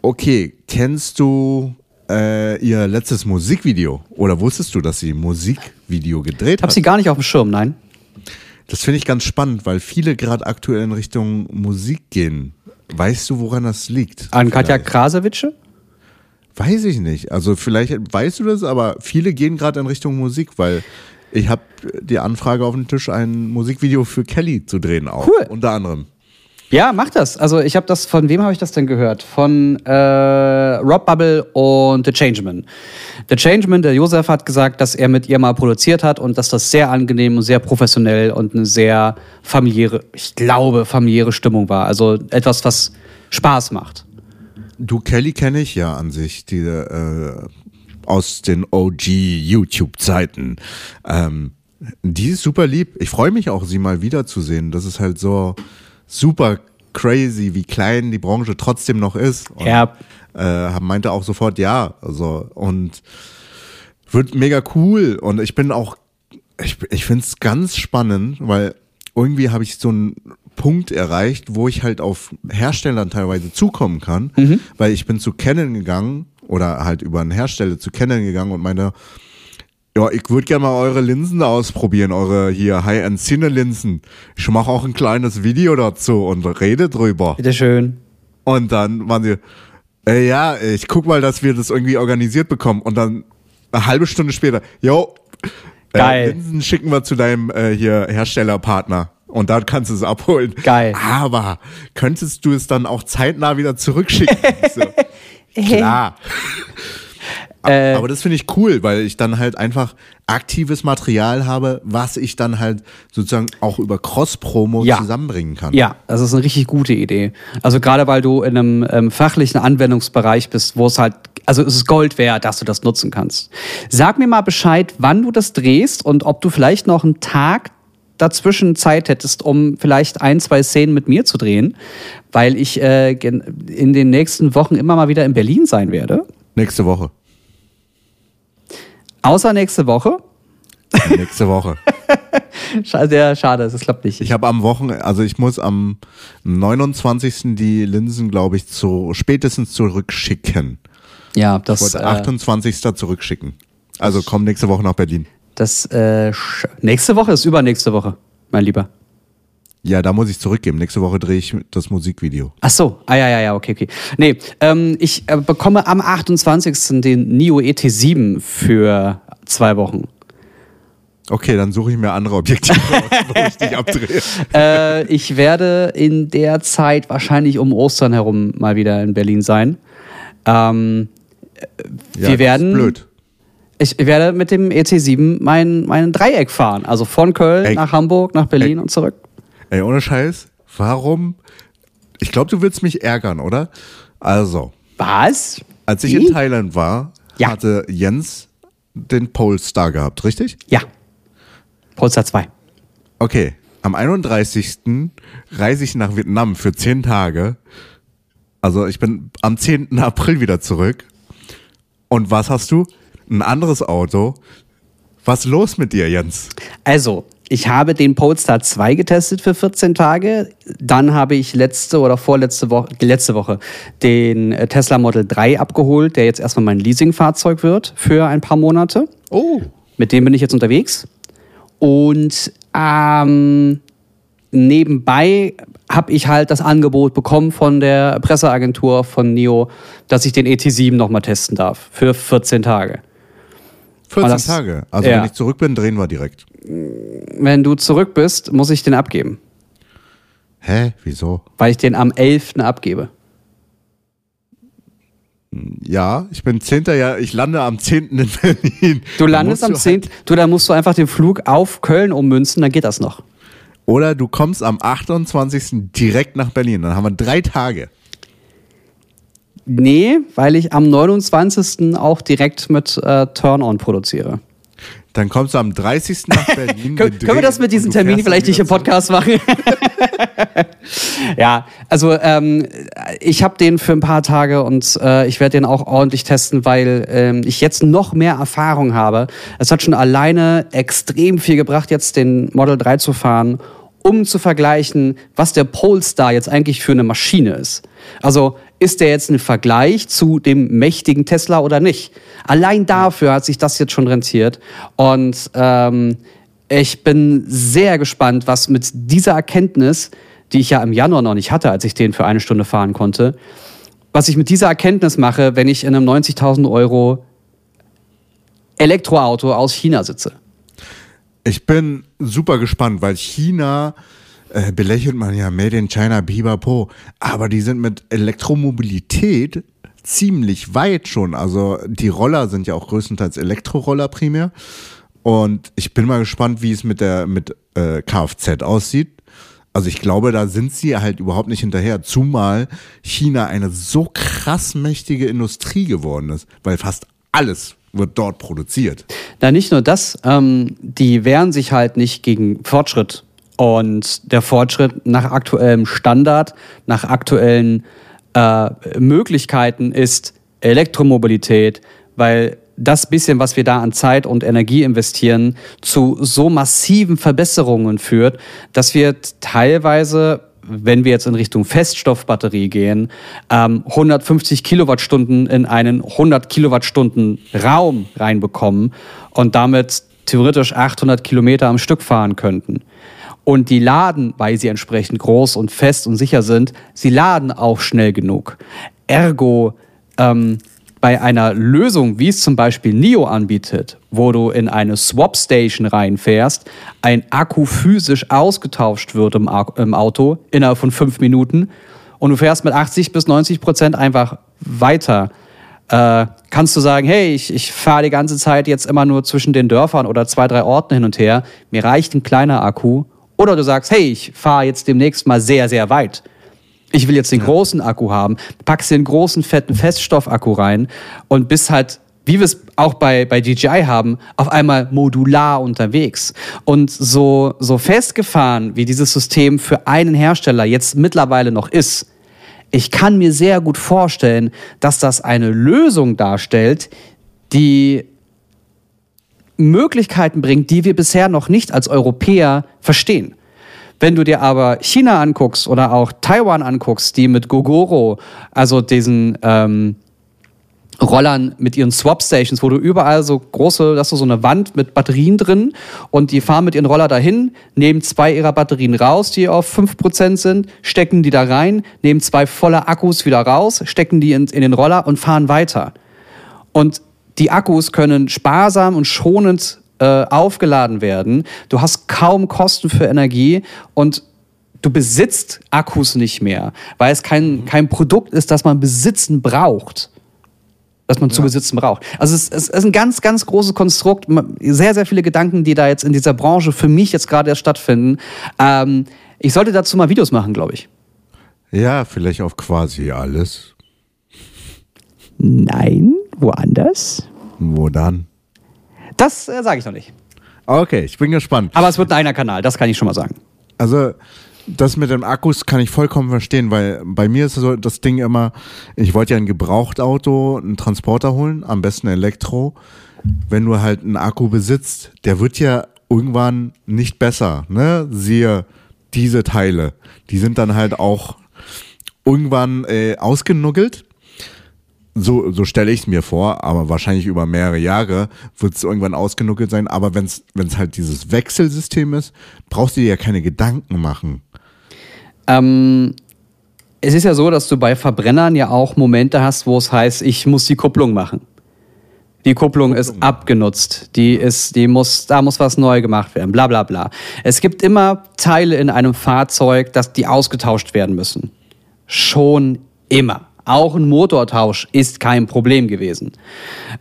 Okay, kennst du äh, ihr letztes Musikvideo? Oder wusstest du, dass sie ein Musikvideo gedreht Hab hat? sie gar nicht auf dem Schirm, nein. Das finde ich ganz spannend, weil viele gerade aktuell in Richtung Musik gehen. Weißt du, woran das liegt? An Katja Vielleicht. Krasewitsche? Weiß ich nicht. Also vielleicht weißt du das, aber viele gehen gerade in Richtung Musik, weil ich habe die Anfrage auf dem Tisch, ein Musikvideo für Kelly zu drehen auch. Cool. Unter anderem. Ja, mach das. Also ich habe das, von wem habe ich das denn gehört? Von äh, Rob Bubble und The Changeman. The Changeman, der Josef, hat gesagt, dass er mit ihr mal produziert hat und dass das sehr angenehm und sehr professionell und eine sehr familiäre, ich glaube, familiäre Stimmung war. Also etwas, was Spaß macht. Du, Kelly kenne ich ja an sich, die äh, aus den OG-YouTube-Zeiten. Ähm, die ist super lieb. Ich freue mich auch, sie mal wiederzusehen. Das ist halt so super crazy, wie klein die Branche trotzdem noch ist. Und, Ja. Äh, meinte auch sofort ja. Also, und wird mega cool. Und ich bin auch, ich, ich finde es ganz spannend, weil irgendwie habe ich so einen Punkt erreicht, wo ich halt auf Herstellern teilweise zukommen kann, weil ich bin zu Canon gegangen oder halt über einen Hersteller zu Canon gegangen und meine, ja, ich würde gerne mal eure Linsen ausprobieren, eure hier High-End Cine-Linsen. Ich mache auch ein kleines Video dazu und rede drüber. Bitteschön. Und dann waren sie, äh, ja, ich guck mal, dass wir das irgendwie organisiert bekommen. Und dann eine halbe Stunde später, jo, Geil. Äh, Linsen schicken wir zu deinem äh, hier Herstellerpartner. Und dann kannst du es abholen. Geil. Aber könntest du es dann auch zeitnah wieder zurückschicken? So, Klar. Äh, Aber das finde ich cool, weil ich dann halt einfach aktives Material habe, was ich dann halt sozusagen auch über Cross-Promo Ja. zusammenbringen kann. Ja, das ist eine richtig gute Idee. Also gerade weil du in einem ähm, fachlichen Anwendungsbereich bist, wo es halt, also es ist Gold wert, dass du das nutzen kannst. Sag mir mal Bescheid, wann du das drehst und ob du vielleicht noch einen Tag dazwischen Zeit hättest, um vielleicht ein, zwei Szenen mit mir zu drehen, weil ich äh, in den nächsten Wochen immer mal wieder in Berlin sein werde. Nächste Woche. Außer nächste Woche. Nächste Woche. Schade, sehr schade, es klappt nicht. Ich habe am Wochenende, also ich muss am 29. die Linsen, glaube ich, zu spätestens zurückschicken. ja, Ich das, äh, 28. zurückschicken. Also komm nächste Woche nach Berlin. Das äh, nächste Woche ist übernächste Woche, mein Lieber. Ja, da muss ich zurückgeben. Nächste Woche drehe ich das Musikvideo. Ach so, ah ja, ja, ja, okay, okay. Nee, ähm, ich äh, bekomme am 28. den NIO ET7 für zwei Wochen. Okay, dann suche ich mir andere Objektive wo ich dich abdrehe. äh, ich werde in der Zeit wahrscheinlich um Ostern herum mal wieder in Berlin sein. Ähm, Ja, wir das werden- Ist blöd. Ich werde mit dem ET7 mein, mein Dreieck fahren. Also von Köln Ey. nach Hamburg, nach Berlin Ey. und zurück. Ey, ohne Scheiß, warum? Ich glaube, du willst mich ärgern, oder? Also, Was? als ich Wie? in Thailand war, Ja. hatte Jens den Polestar gehabt, richtig? Ja. Polestar 2. Okay, am 31. reise ich nach Vietnam für 10 Tage. Also ich bin am 10. April wieder zurück. Und was hast du? Ein anderes Auto. Was ist los mit dir, Jens? Also, ich habe den Polestar 2 getestet für 14 Tage. Dann habe ich letzte oder vorletzte Woche, letzte Woche den äh, Tesla Model 3 abgeholt, der jetzt erstmal mein Leasingfahrzeug wird für ein paar Monate. Oh. Mit dem bin ich jetzt unterwegs. Und ähm, nebenbei habe ich halt das Angebot bekommen von der Presseagentur von NIO, dass ich den ET7 nochmal testen darf für 14 Tage. 14 das- Tage. Also ja. wenn ich zurück bin, drehen wir direkt. Wenn du zurück bist, muss ich den abgeben, Hä? Wieso? weil ich den am 11. abgebe. Ja, ich bin 10. Ja, ich lande am 10. in Berlin. Du landest am musst 10. halt- Du, da musst du einfach den Flug auf Köln ummünzen, dann geht das noch. Oder du kommst am 28. direkt nach Berlin. Dann haben wir drei Tage. Nee, weil ich am 29. auch direkt mit äh, Turn-On produziere. Dann kommst du am 30. nach Berlin. Können, wir das mit Terminen fährst vielleicht nicht im Podcast machen? ja, also ähm, ich habe den für ein paar Tage und äh, ich werde den auch ordentlich testen, weil ähm, ich jetzt noch mehr Erfahrung habe. Es hat schon alleine extrem viel gebracht, jetzt den Model 3 zu fahren, um zu vergleichen, was der Polestar jetzt eigentlich für eine Maschine ist. Also ist der jetzt ein Vergleich zu dem mächtigen Tesla oder nicht? Allein dafür hat sich das jetzt schon rentiert. Und ähm, ich bin sehr gespannt, was mit dieser Erkenntnis, die ich ja im Januar noch nicht hatte, als ich den für eine Stunde fahren konnte, was ich mit dieser Erkenntnis mache, wenn ich in einem 90.000 Euro Elektroauto aus China sitze. Ich bin super gespannt, weil China äh, belächelt man ja Made in China, Bibapo, aber die sind mit Elektromobilität ziemlich weit schon. Also die Roller sind ja auch größtenteils Elektroroller primär. Und ich bin mal gespannt, wie es mit der mit äh, Kfz aussieht. Also ich glaube, da sind sie halt überhaupt nicht hinterher, zumal China eine so krass mächtige Industrie geworden ist, weil fast alles wird dort produziert. Na, nicht nur das, ähm, die wehren sich halt nicht gegen Fortschritt. Und der Fortschritt nach aktuellem Standard, nach aktuellen äh, Möglichkeiten ist Elektromobilität, weil das bisschen, was wir da an Zeit und Energie investieren, zu so massiven Verbesserungen führt, dass wir teilweise wenn wir jetzt in Richtung Feststoffbatterie gehen, ähm, 150 Kilowattstunden in einen 100 Kilowattstunden Raum reinbekommen und damit theoretisch 800 Kilometer am Stück fahren könnten. Und die laden, weil sie entsprechend groß und fest und sicher sind, sie laden auch schnell genug. Ergo ähm, bei einer Lösung, wie es zum Beispiel NIO anbietet, wo du in eine Swap-Station reinfährst, ein Akku physisch ausgetauscht wird im, im, Auto innerhalb von fünf Minuten und du fährst mit 80 bis 90 Prozent einfach weiter, äh, kannst du sagen, hey, ich, ich fahre die ganze Zeit jetzt immer nur zwischen den Dörfern oder zwei, drei Orten hin und her, mir reicht ein kleiner Akku. Oder du sagst, hey, ich fahre jetzt demnächst mal sehr, sehr weit ich will jetzt den großen Akku haben, packst den großen, fetten Feststoffakku rein und bist halt, wie wir es auch bei, bei DJI haben, auf einmal modular unterwegs. Und so, so festgefahren, wie dieses System für einen Hersteller jetzt mittlerweile noch ist, ich kann mir sehr gut vorstellen, dass das eine Lösung darstellt, die Möglichkeiten bringt, die wir bisher noch nicht als Europäer verstehen. Wenn du dir aber China anguckst oder auch Taiwan anguckst, die mit Gogoro, also diesen ähm, Rollern mit ihren Swap-Stations, wo du überall so große, hast du so eine Wand mit Batterien drin und die fahren mit ihren Roller dahin, nehmen zwei ihrer Batterien raus, die auf 5% sind, stecken die da rein, nehmen zwei volle Akkus wieder raus, stecken die in, in den Roller und fahren weiter. Und die Akkus können sparsam und schonend äh, aufgeladen werden. Du hast kaum Kosten für Energie und du besitzt Akkus nicht mehr, weil es kein, mhm. kein Produkt ist, das man besitzen braucht. Das man ja. zu besitzen braucht. Also es, es, ist ein ganz, ganz großes Konstrukt. Sehr, sehr viele Gedanken, die da jetzt in dieser Branche für mich jetzt gerade erst stattfinden. Ähm, ich sollte dazu mal Videos machen, glaube ich. Ja, vielleicht auf quasi alles. Nein, woanders. Wo dann? Das äh, sage ich noch nicht. Okay, ich bin gespannt. Aber es wird ein eigener Kanal, das kann ich schon mal sagen. Also, das mit den Akkus kann ich vollkommen verstehen, weil bei mir ist so das Ding immer, ich wollte ja ein Gebrauchtauto, einen Transporter holen, am besten Elektro. Wenn du halt einen Akku besitzt, der wird ja irgendwann nicht besser, ne? Siehe diese Teile. Die sind dann halt auch irgendwann äh, ausgenuggelt so, so stelle ich es mir vor, aber wahrscheinlich über mehrere Jahre wird es irgendwann ausgenuckelt sein. Aber wenn es halt dieses Wechselsystem ist, brauchst du dir ja keine Gedanken machen. Ähm, es ist ja so, dass du bei Verbrennern ja auch Momente hast, wo es heißt, ich muss die Kupplung machen. Die Kupplung ist abgenutzt. Die ist, die muss, da muss was neu gemacht werden. Bla bla bla. Es gibt immer Teile in einem Fahrzeug, dass die ausgetauscht werden müssen. Schon immer. Auch ein Motortausch ist kein Problem gewesen.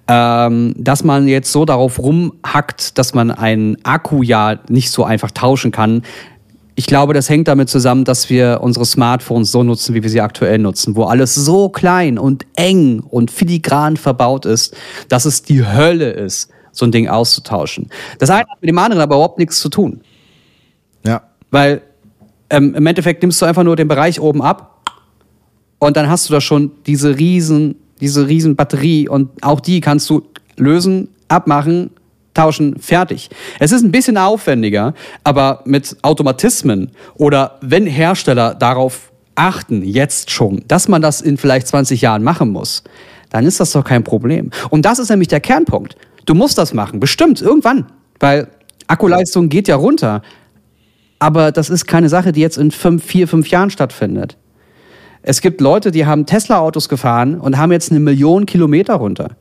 Ähm, dass man jetzt so darauf rumhackt, dass man einen Akku ja nicht so einfach tauschen kann, ich glaube, das hängt damit zusammen, dass wir unsere Smartphones so nutzen, wie wir sie aktuell nutzen, wo alles so klein und eng und filigran verbaut ist, dass es die Hölle ist, so ein Ding auszutauschen. Das eine hat mit dem anderen aber überhaupt nichts zu tun. Ja. Weil ähm, im Endeffekt nimmst du einfach nur den Bereich oben ab und dann hast du da schon diese riesen, diese riesen Batterie und auch die kannst du lösen, abmachen, tauschen, fertig. Es ist ein bisschen aufwendiger, aber mit Automatismen oder wenn Hersteller darauf achten, jetzt schon, dass man das in vielleicht 20 Jahren machen muss, dann ist das doch kein Problem. Und das ist nämlich der Kernpunkt. Du musst das machen, bestimmt, irgendwann, weil Akkuleistung geht ja runter. Aber das ist keine Sache, die jetzt in fünf, vier, fünf Jahren stattfindet. Es gibt Leute, die haben Tesla-Autos gefahren und haben jetzt eine Million Kilometer runter.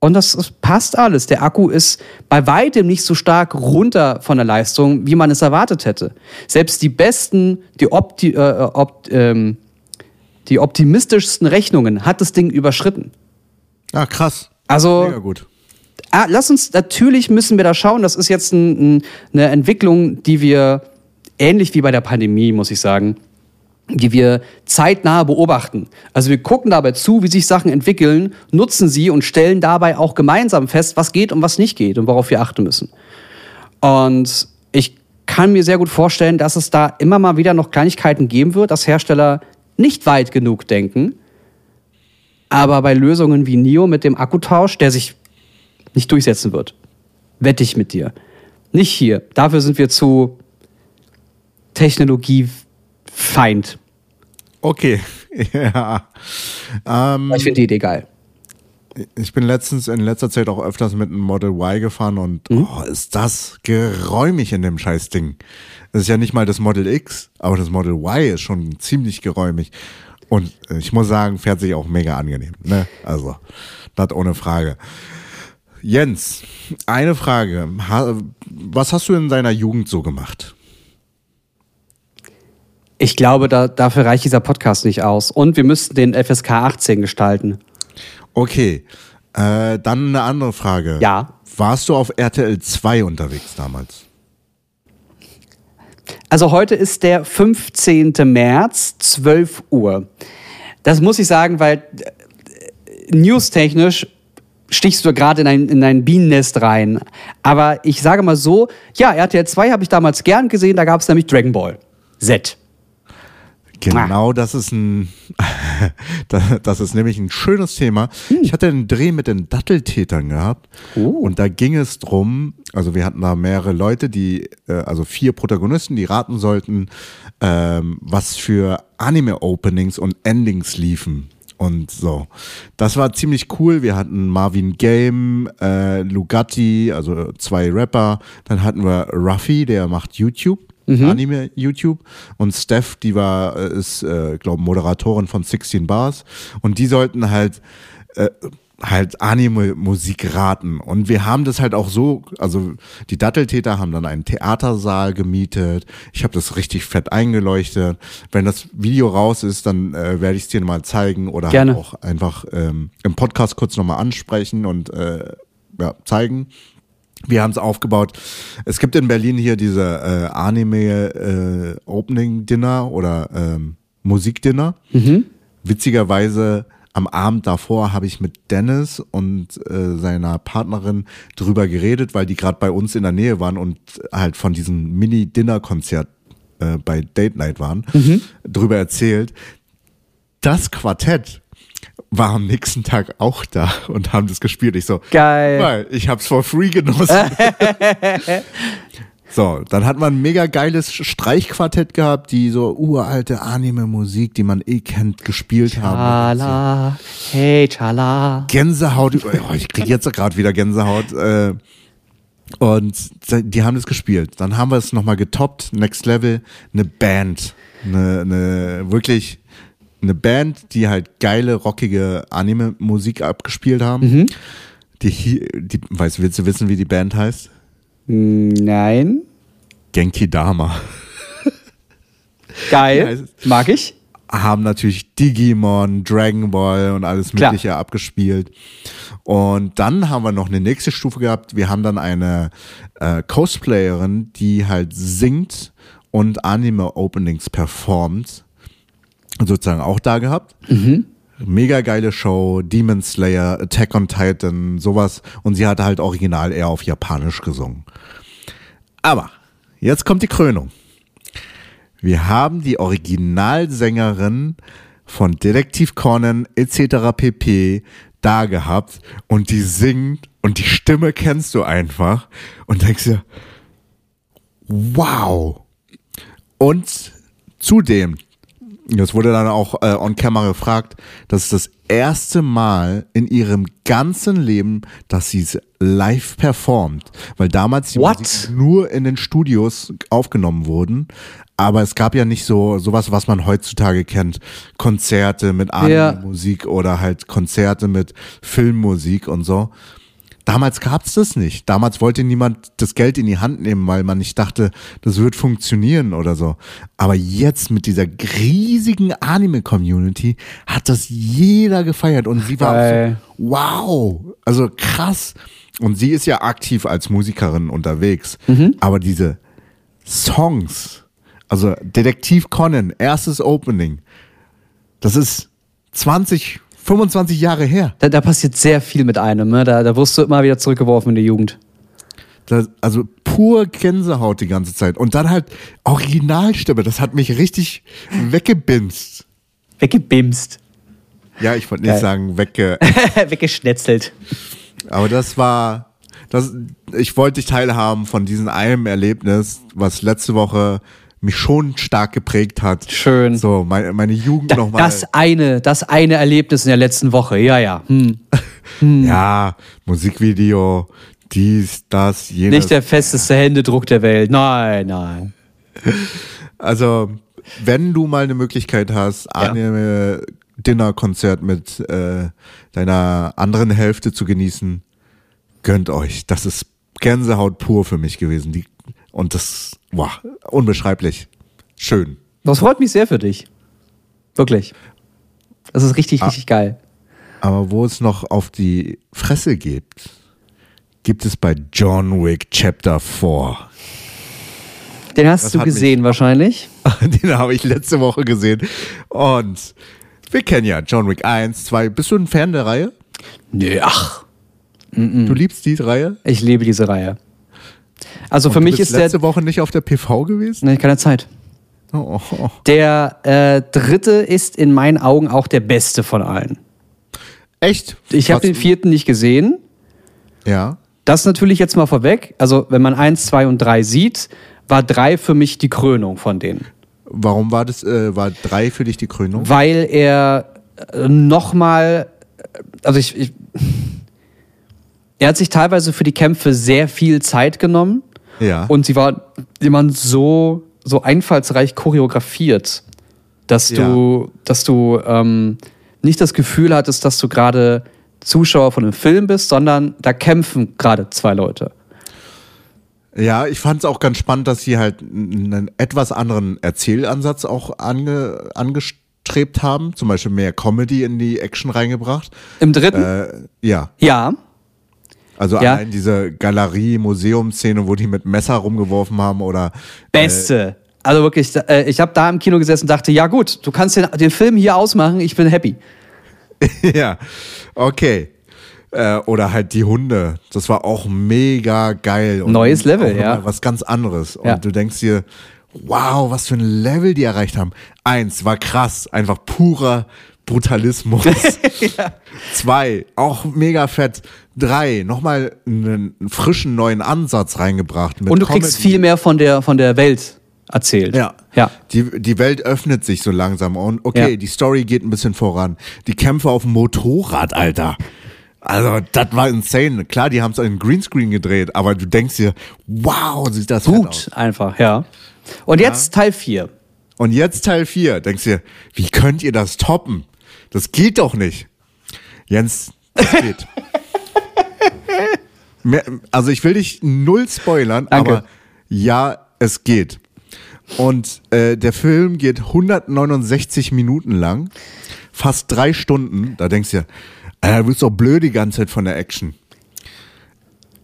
Und das, das passt alles. Der Akku ist bei weitem nicht so stark runter von der Leistung, wie man es erwartet hätte. Selbst die besten, die, opti äh, opt ähm, die optimistischsten Rechnungen hat das Ding überschritten. Ah, krass. Also, Mega gut. Ah, lass uns, natürlich müssen wir da schauen. Das ist jetzt ein, ein, eine Entwicklung, die wir, ähnlich wie bei der Pandemie, muss ich sagen, die wir zeitnah beobachten. Also wir gucken dabei zu, wie sich Sachen entwickeln, nutzen sie und stellen dabei auch gemeinsam fest, was geht und was nicht geht und worauf wir achten müssen. Und ich kann mir sehr gut vorstellen, dass es da immer mal wieder noch Kleinigkeiten geben wird, dass Hersteller nicht weit genug denken. Aber bei Lösungen wie NIO mit dem Akkutausch, der sich nicht durchsetzen wird, wette ich mit dir. Nicht hier. Dafür sind wir zu Technologiefeind. Okay, ja. Ähm, Ich finde die Idee geil. ich bin letztens in letzter Zeit auch öfters mit einem Model Y gefahren und oh, ist das geräumig in dem Scheißding. Das ist ja nicht mal das Model X, aber das Model Y ist schon ziemlich geräumig. Und ich muss sagen, fährt sich auch mega angenehm. Ne? Also, das ohne Frage. Jens, eine Frage. Was hast du in deiner Jugend so gemacht? Ich glaube, da, dafür reicht dieser Podcast nicht aus. Und wir müssten den FSK 18 gestalten. Okay, äh, dann eine andere Frage. Ja. Warst du auf RTL 2 unterwegs damals? Also heute ist der 15. März, 12 Uhr. Das muss ich sagen, weil äh, newstechnisch stichst du gerade in ein, in ein Bienennest rein. Aber ich sage mal so, ja, RTL 2 habe ich damals gern gesehen, da gab es nämlich Dragon Ball Z. Genau, das ist ein, das ist nämlich ein schönes Thema. Ich hatte einen Dreh mit den Datteltätern gehabt und da ging es drum, also wir hatten da mehrere Leute, die, äh, also vier Protagonisten, die raten sollten, ähm, was für Anime-Openings und Endings liefen. Und so. Das war ziemlich cool. Wir hatten Marvin Game, äh, Lugatti, also zwei Rapper. Dann hatten wir Ruffy, der macht YouTube. Anime YouTube. Und Steph, die war äh, ist äh, glaube Moderatorin von 16 Bars. Und die sollten halt äh, halt Anime Musik raten. Und wir haben das halt auch so also die Datteltäter haben dann einen Theatersaal gemietet. Ich habe das richtig fett eingeleuchtet. Wenn das Video raus ist dann äh, werde ich es dir mal zeigen oder halt auch einfach ähm, im Podcast kurz nochmal ansprechen und äh, ja, zeigen wir haben es aufgebaut. Es gibt in Berlin hier diese äh, Anime äh, Opening Dinner oder ähm, Musikdinner. Witzigerweise am Abend davor habe ich mit Dennis und äh, seiner Partnerin drüber geredet, weil die gerade bei uns in der Nähe waren und halt von diesem Mini-Dinner-Konzert äh, bei Date Night waren, drüber erzählt. Das Quartett war am nächsten Tag auch da und haben das gespielt. Ich so, Geil. weil ich hab's for free genossen. so, dann hat man ein mega geiles Streichquartett gehabt, die so uralte Anime-Musik, die man eh kennt, gespielt haben. Chala, hey, Chala. Gänsehaut, oh, ich krieg jetzt gerade wieder Gänsehaut. Äh, und die haben das gespielt. Dann haben wir es nochmal getoppt, Next Level, eine Band. Eine, eine wirklich eine Band, die halt geile, rockige Anime-Musik abgespielt haben. Die, hier- die, weißt, willst du wissen, wie die Band heißt? Nein. Genki Dama. Geil. Mag ich. Haben natürlich Digimon, Dragon Ball und alles Klar. Mögliche abgespielt. Und dann haben wir noch eine nächste Stufe gehabt. Wir haben dann eine äh, Cosplayerin, die halt singt und Anime-Openings performt. Sozusagen auch da gehabt. Mega geile Show, Demon Slayer, Attack on Titan, sowas. Und sie hatte halt original eher auf Japanisch gesungen. Aber jetzt kommt die Krönung. Wir haben die Originalsängerin von Detektiv Conan etc. pp. da gehabt und die singt und die Stimme kennst du einfach und denkst dir, wow. Und zudem, das wurde dann auch äh, on camera gefragt, das ist das erste Mal in ihrem ganzen Leben, dass sie es live performt. Weil damals die What? Musik nur in den Studios aufgenommen wurden. Aber es gab ja nicht so sowas, was man heutzutage kennt. Konzerte mit Ja. Anime-Musik oder halt Konzerte mit Filmmusik und so. Damals gab's das nicht. Damals wollte niemand das Geld in die Hand nehmen, weil man nicht dachte, das wird funktionieren oder so. Aber jetzt mit dieser riesigen Anime-Community hat das jeder gefeiert und sie war so, wow, also krass. Und sie ist ja aktiv als Musikerin unterwegs. Aber diese Songs, also Detektiv Conan, erstes Opening, das ist 20, 25 Jahre her. Da, da passiert sehr viel mit einem. Ne? Da, da wirst du immer wieder zurückgeworfen in die Jugend. Das, also pur Gänsehaut die ganze Zeit. Und dann halt Originalstimme. Das hat mich richtig weggebimst. Weggebimst. Ja, ich wollte nicht Geil. sagen wegge... Weggeschnetzelt. Aber das war... Das, ich wollte dich teilhaben von diesem einem Erlebnis, was letzte Woche mich schon stark geprägt hat. Schön. So, meine, meine Jugend Da, nochmal. das eine, das eine Erlebnis in der letzten Woche. Ja, ja. Hm. Ja, Musikvideo, dies, das, jenes. Nicht der festeste Händedruck der Welt. Nein, nein. Also, wenn du mal eine Möglichkeit hast, Anime Dinnerkonzert mit äh, deiner anderen Hälfte zu genießen, gönnt euch. Das ist Gänsehaut pur für mich gewesen. Die, und das, wow, unbeschreiblich. Schön. Das freut mich sehr für dich. Wirklich. Das ist richtig, Ah. richtig geil. Aber wo es noch auf die Fresse gibt, gibt es bei John Wick Chapter 4. Den hast Das du hat mich- gesehen wahrscheinlich. Den habe ich letzte Woche gesehen. Und wir kennen ja John Wick 1, 2. Bist du ein Fan der Reihe? Nee, ach. Du liebst die Reihe? Ich liebe diese Reihe. Also für Und du mich ist der. letzte Woche nicht auf der PV gewesen? Nee, keine Zeit. Oh. Der äh, dritte ist in meinen Augen auch der beste von allen. Echt? Ich habe den vierten nicht gesehen. Ja. Das natürlich jetzt mal vorweg. Also, wenn man eins, zwei und drei sieht, war drei für mich die Krönung von denen. Warum war das, äh, war drei für dich die Krönung? Weil er äh, nochmal, also ich, ich, er hat sich teilweise für die Kämpfe sehr viel Zeit genommen Ja. und sie war jemand so, so einfallsreich choreografiert, dass du, dass du ähm, nicht das Gefühl hattest, dass du gerade Zuschauer von einem Film bist, sondern da kämpfen gerade zwei Leute. Ja, ich fand es auch ganz spannend, dass sie halt einen etwas anderen Erzählansatz auch ange, angestrebt haben. Zum Beispiel mehr Comedy in die Action reingebracht. Im dritten? Äh, ja, ja. Also Ja. allein diese Galerie-Museum-Szene, wo die mit Messer rumgeworfen haben oder Beste. Also wirklich, äh, ich habe da im Kino gesessen und dachte, ja gut, du kannst den, den Film hier ausmachen, ich bin happy. ja, okay. Äh, oder halt die Hunde. Das war auch mega geil. Und Neues Level, ja. Was ganz anderes. Und Ja. du denkst dir, wow, was für ein Level die erreicht haben. Eins war krass, einfach purer Brutalismus. Zwei, auch mega fett. Drei, nochmal einen, frischen neuen Ansatz reingebracht. Und du kriegst Comedy. viel mehr von der, von der Welt erzählt. Ja. Ja. Die, die Welt öffnet sich so langsam und okay, Ja. die Story geht ein bisschen voran. Die Kämpfe auf dem Motorrad, Alter. Also, das war insane. Klar, die haben es in Greenscreen gedreht, aber du denkst dir, wow, sieht das aus. Gut, einfach, ja. Und jetzt Teil 4. Und jetzt Teil 4, denkst dir, wie könnt ihr das toppen? Das geht doch nicht. Jens, das geht. Also ich will dich null spoilern, Danke. aber ja, es geht. Und äh, der Film geht 169 Minuten lang, fast drei Stunden. Da denkst du dir, Alter, du bist doch blöd die ganze Zeit von der Action.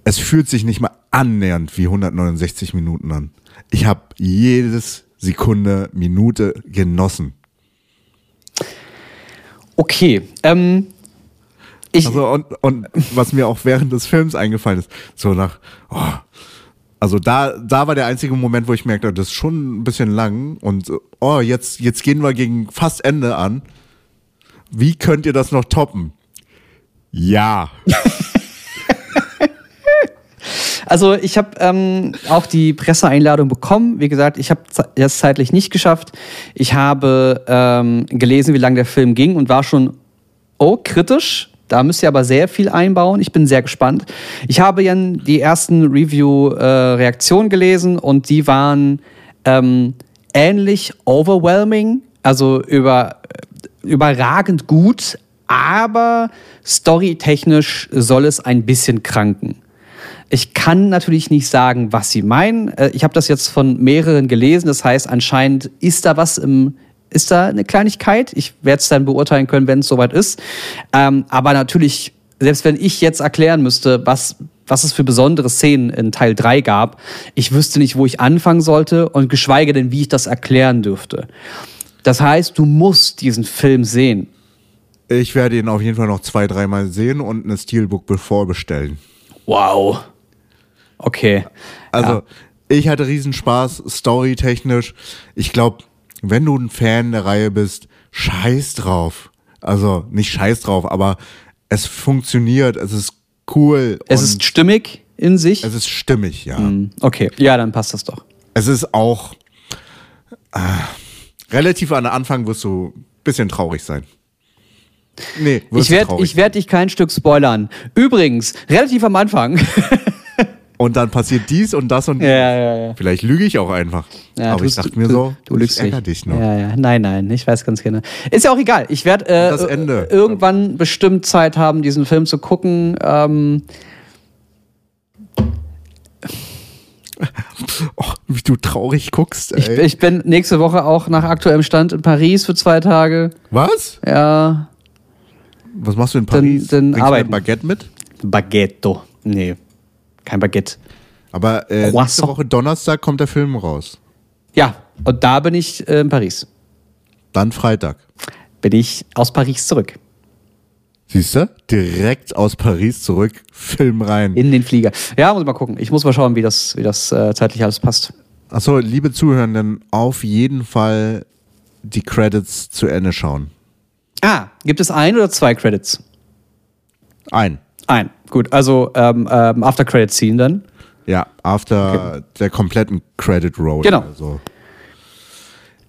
Es fühlt sich nicht mal annähernd wie 169 Minuten an. Ich habe jedes Sekunde, Minute genossen. Okay. Ähm, ich, Also und, und was mir auch während des Films eingefallen ist, so nach, oh, also da, da war der einzige Moment, wo ich merkte, das ist schon ein bisschen lang und oh, jetzt, jetzt gehen wir gegen fast Ende an. Wie könnt ihr das noch toppen? Ja. also ich habe ähm, auch die Presseeinladung bekommen. Wie gesagt, ich habe das zeitlich nicht geschafft. Ich habe ähm, gelesen, wie lange der Film ging und war schon oh, kritisch. Da müsst ihr aber sehr viel einbauen. Ich bin sehr gespannt. Ich habe ja die ersten Review-Reaktionen gelesen und die waren ähm, ähnlich overwhelming, also über, überragend gut, aber storytechnisch soll es ein bisschen kranken. Ich kann natürlich nicht sagen, was sie meinen. Äh, Ich habe das jetzt von mehreren gelesen. Das heißt, anscheinend ist da was im, ist da eine Kleinigkeit. Ich werde es dann beurteilen können, wenn es soweit ist. Ähm, aber natürlich, selbst wenn ich jetzt erklären müsste, was, was es für besondere Szenen in Teil 3 gab, ich wüsste nicht, wo ich anfangen sollte und geschweige denn, wie ich das erklären dürfte. Das heißt, du musst diesen Film sehen. Ich werde ihn auf jeden Fall noch zwei, dreimal sehen und eine Steelbook vorbestellen. Wow. Okay. Also, Ja. ich hatte Riesenspaß, storytechnisch. Ich glaube, wenn du ein Fan der Reihe bist, scheiß drauf. Also, nicht scheiß drauf, aber es funktioniert, es ist cool. Es ist stimmig in sich. es ist stimmig, ja. Hm, Okay, ja, dann passt das doch. Es ist auch äh, relativ an Anfang wirst du ein bisschen traurig sein. Nee, wirst Ich werde werd dich kein Stück spoilern. Übrigens, relativ am Anfang. Und dann passiert dies und das und ja, ja, ja. vielleicht lüge ich auch einfach. Ja, Aber ich dachte mir du- so, du lügst ich ärger nicht. dich noch. Ja, ja. Nein, nein, ich weiß ganz genau. Ist ja auch egal. Ich werde äh, äh, irgendwann bestimmt Zeit haben, diesen Film zu gucken. Ähm, Oh, wie du traurig guckst, ich, ich bin nächste Woche auch nach aktuellem Stand in Paris für zwei Tage. Was? Ja, Was machst du in Dann- Paris? dann Bringst du arbeiten. ein Baguette mit? Baguetto. Nee, kein Baguette. Aber äh, nächste. Woche Donnerstag kommt der Film raus. Ja, und da bin ich äh, in Paris. Dann Freitag. Bin ich aus Paris zurück. Siehst du? Direkt aus Paris zurück, Film rein. In den Flieger. Ja, muss ich mal gucken. Ich muss mal schauen, wie das, wie das äh, zeitlich alles passt. Achso, liebe Zuhörenden, auf jeden Fall die Credits zu Ende schauen. Ah, gibt es ein oder zwei Credits? Ein. Ein. Gut, also ähm, ähm, After Credit Scene dann. Ja, after der kompletten Credit Roll. Genau. Also.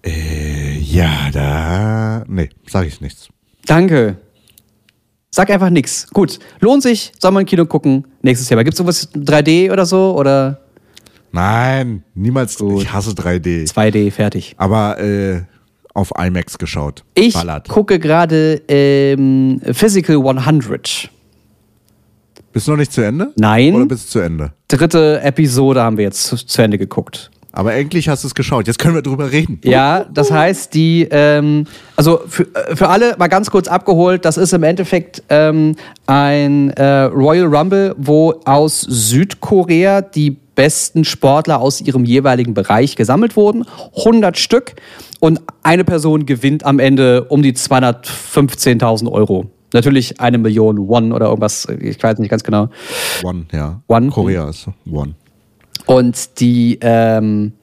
Äh, ja, da. Nee, sag ich nichts. Danke. Sag einfach nix. Gut, lohnt sich, soll man im Kino gucken. Nächstes Jahr. Gibt es sowas 3D oder so? Oder Nein, niemals. Gut. Ich hasse 3D. 2D, fertig. Aber äh, auf IMAX geschaut. Ich Ballert. gucke gerade ähm, Physical 100. Bist du noch nicht zu Ende? Nein. Oder bist du zu Ende? Dritte Episode haben wir jetzt zu, zu Ende geguckt. Aber endlich hast du es geschaut. Jetzt können wir drüber reden. Ja, das heißt, die, ähm, also für, äh, für alle mal ganz kurz abgeholt, das ist im Endeffekt ähm, ein äh, Royal Rumble, wo aus Südkorea die besten Sportler aus ihrem jeweiligen Bereich gesammelt wurden. 100 Stück. Und eine Person gewinnt am Ende um die 215.000 Euro. Natürlich eine Million Won oder irgendwas, ich weiß nicht ganz genau. One, ja. One? Korea ist One. Und die ähm,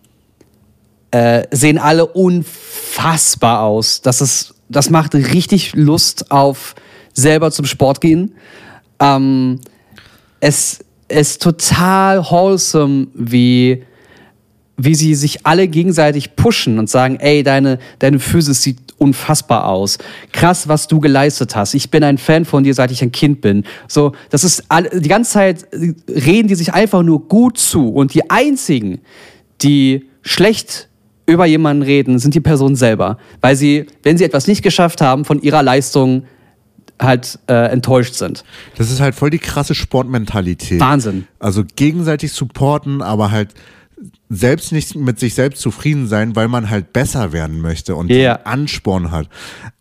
äh, sehen alle unfassbar aus. Das, ist, das macht richtig Lust auf selber zum Sport gehen. Ähm, es ist total wholesome, wie, wie sie sich alle gegenseitig pushen und sagen, ey, deine, deine Physis sieht unfassbar aus. Krass, was du geleistet hast. Ich bin ein Fan von dir, seit ich ein Kind bin. So, das ist alle, die ganze Zeit äh, reden die sich einfach nur gut zu. Und die einzigen, die schlecht über jemanden reden, sind die Personen selber. Weil sie, wenn sie etwas nicht geschafft haben, von ihrer Leistung halt äh, enttäuscht sind. Das ist halt voll die krasse Sportmentalität. Wahnsinn. Also gegenseitig supporten, aber halt selbst nicht mit sich selbst zufrieden sein, weil man halt besser werden möchte und einen Ansporn hat.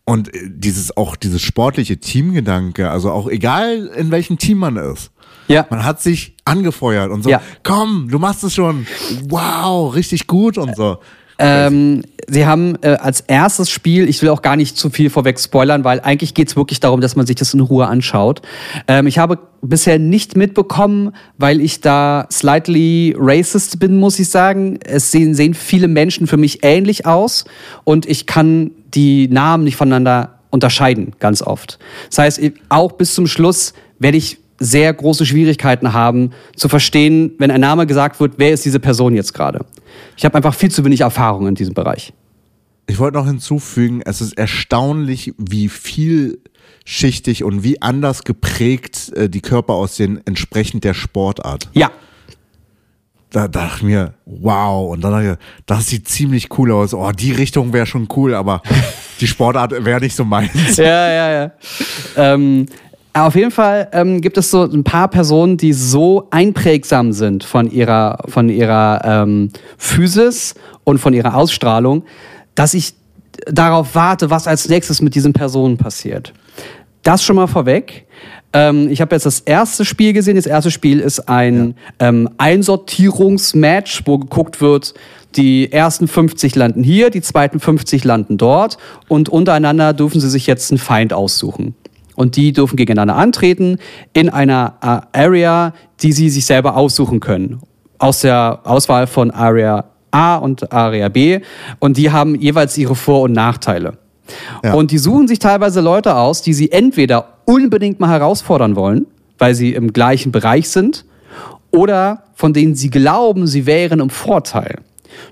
Und äh, dieses auch dieses sportliche Teamgedanke, also auch egal in welchem Team man ist. Ja. Man hat sich angefeuert und so, Ja. komm, du machst es schon. Wow, richtig gut und so. Ähm, sie haben äh, als erstes Spiel, ich will auch gar nicht zu viel vorweg spoilern, weil eigentlich geht es wirklich darum, dass man sich das in Ruhe anschaut. Ähm, ich habe bisher nicht mitbekommen, weil ich da slightly racist bin, muss ich sagen. Es sehen, sehen viele Menschen für mich ähnlich aus und ich kann die Namen nicht voneinander unterscheiden, ganz oft. Das heißt, auch bis zum Schluss werde ich sehr große Schwierigkeiten haben, zu verstehen, wenn ein Name gesagt wird, wer ist diese Person jetzt gerade. Ich habe einfach viel zu wenig Erfahrung in diesem Bereich. Ich wollte noch hinzufügen, es ist erstaunlich, wie viel vielschichtig und wie anders geprägt äh, die Körper aussehen, entsprechend der Sportart. Ja. Da dachte ich mir, wow, und dann dachte ich, das sieht ziemlich cool aus. Oh, die Richtung wäre schon cool, aber die Sportart wäre nicht so meins. Ja, ja, ja. Ähm, auf jeden Fall ähm, gibt es so ein paar Personen, die so einprägsam sind von ihrer, von ihrer ähm, Physis und von ihrer Ausstrahlung, dass ich darauf warte, was als nächstes mit diesen Personen passiert. Das schon mal vorweg. Ähm, ich habe jetzt das erste Spiel gesehen. Das erste Spiel ist ein ähm, Einsortierungsmatch, wo geguckt wird, die ersten 50 landen hier, die zweiten 50 landen dort und untereinander dürfen sie sich jetzt einen Feind aussuchen. Und die dürfen gegeneinander antreten in einer äh, Area, die sie sich selber aussuchen können. Aus der Auswahl von Area A und Area B. Und die haben jeweils ihre Vor- und Nachteile. Ja. Und die suchen sich teilweise Leute aus, die sie entweder unbedingt mal herausfordern wollen, weil sie im gleichen Bereich sind, oder von denen sie glauben, sie wären im Vorteil.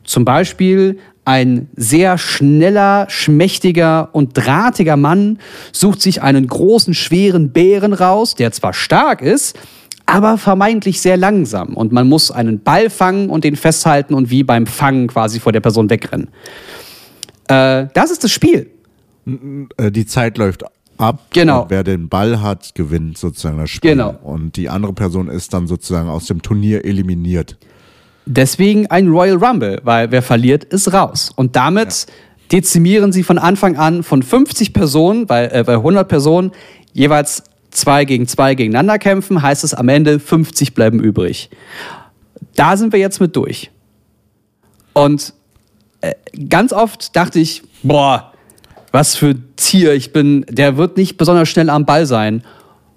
Zum Beispiel ein sehr schneller, schmächtiger und drahtiger Mann sucht sich einen großen, schweren Bären raus, der zwar stark ist, aber vermeintlich sehr langsam. Und man muss einen Ball fangen und den festhalten und wie beim Fangen quasi vor der Person wegrennen. Äh, das ist das Spiel. Äh, Die Zeit läuft ab. Genau. Wer den Ball hat, gewinnt sozusagen das Spiel. Genau. Und die andere Person ist dann sozusagen aus dem Turnier eliminiert. Deswegen ein Royal Rumble, weil wer verliert, ist raus. Und damit dezimieren sie von Anfang an von 50 Personen, bei, äh, bei 100 Personen, jeweils zwei gegen zwei gegeneinander kämpfen, heißt es am Ende 50 bleiben übrig. Da sind wir jetzt mit durch. Und äh, ganz oft dachte ich, boah, was für ein Tier ich bin, der wird nicht besonders schnell am Ball sein.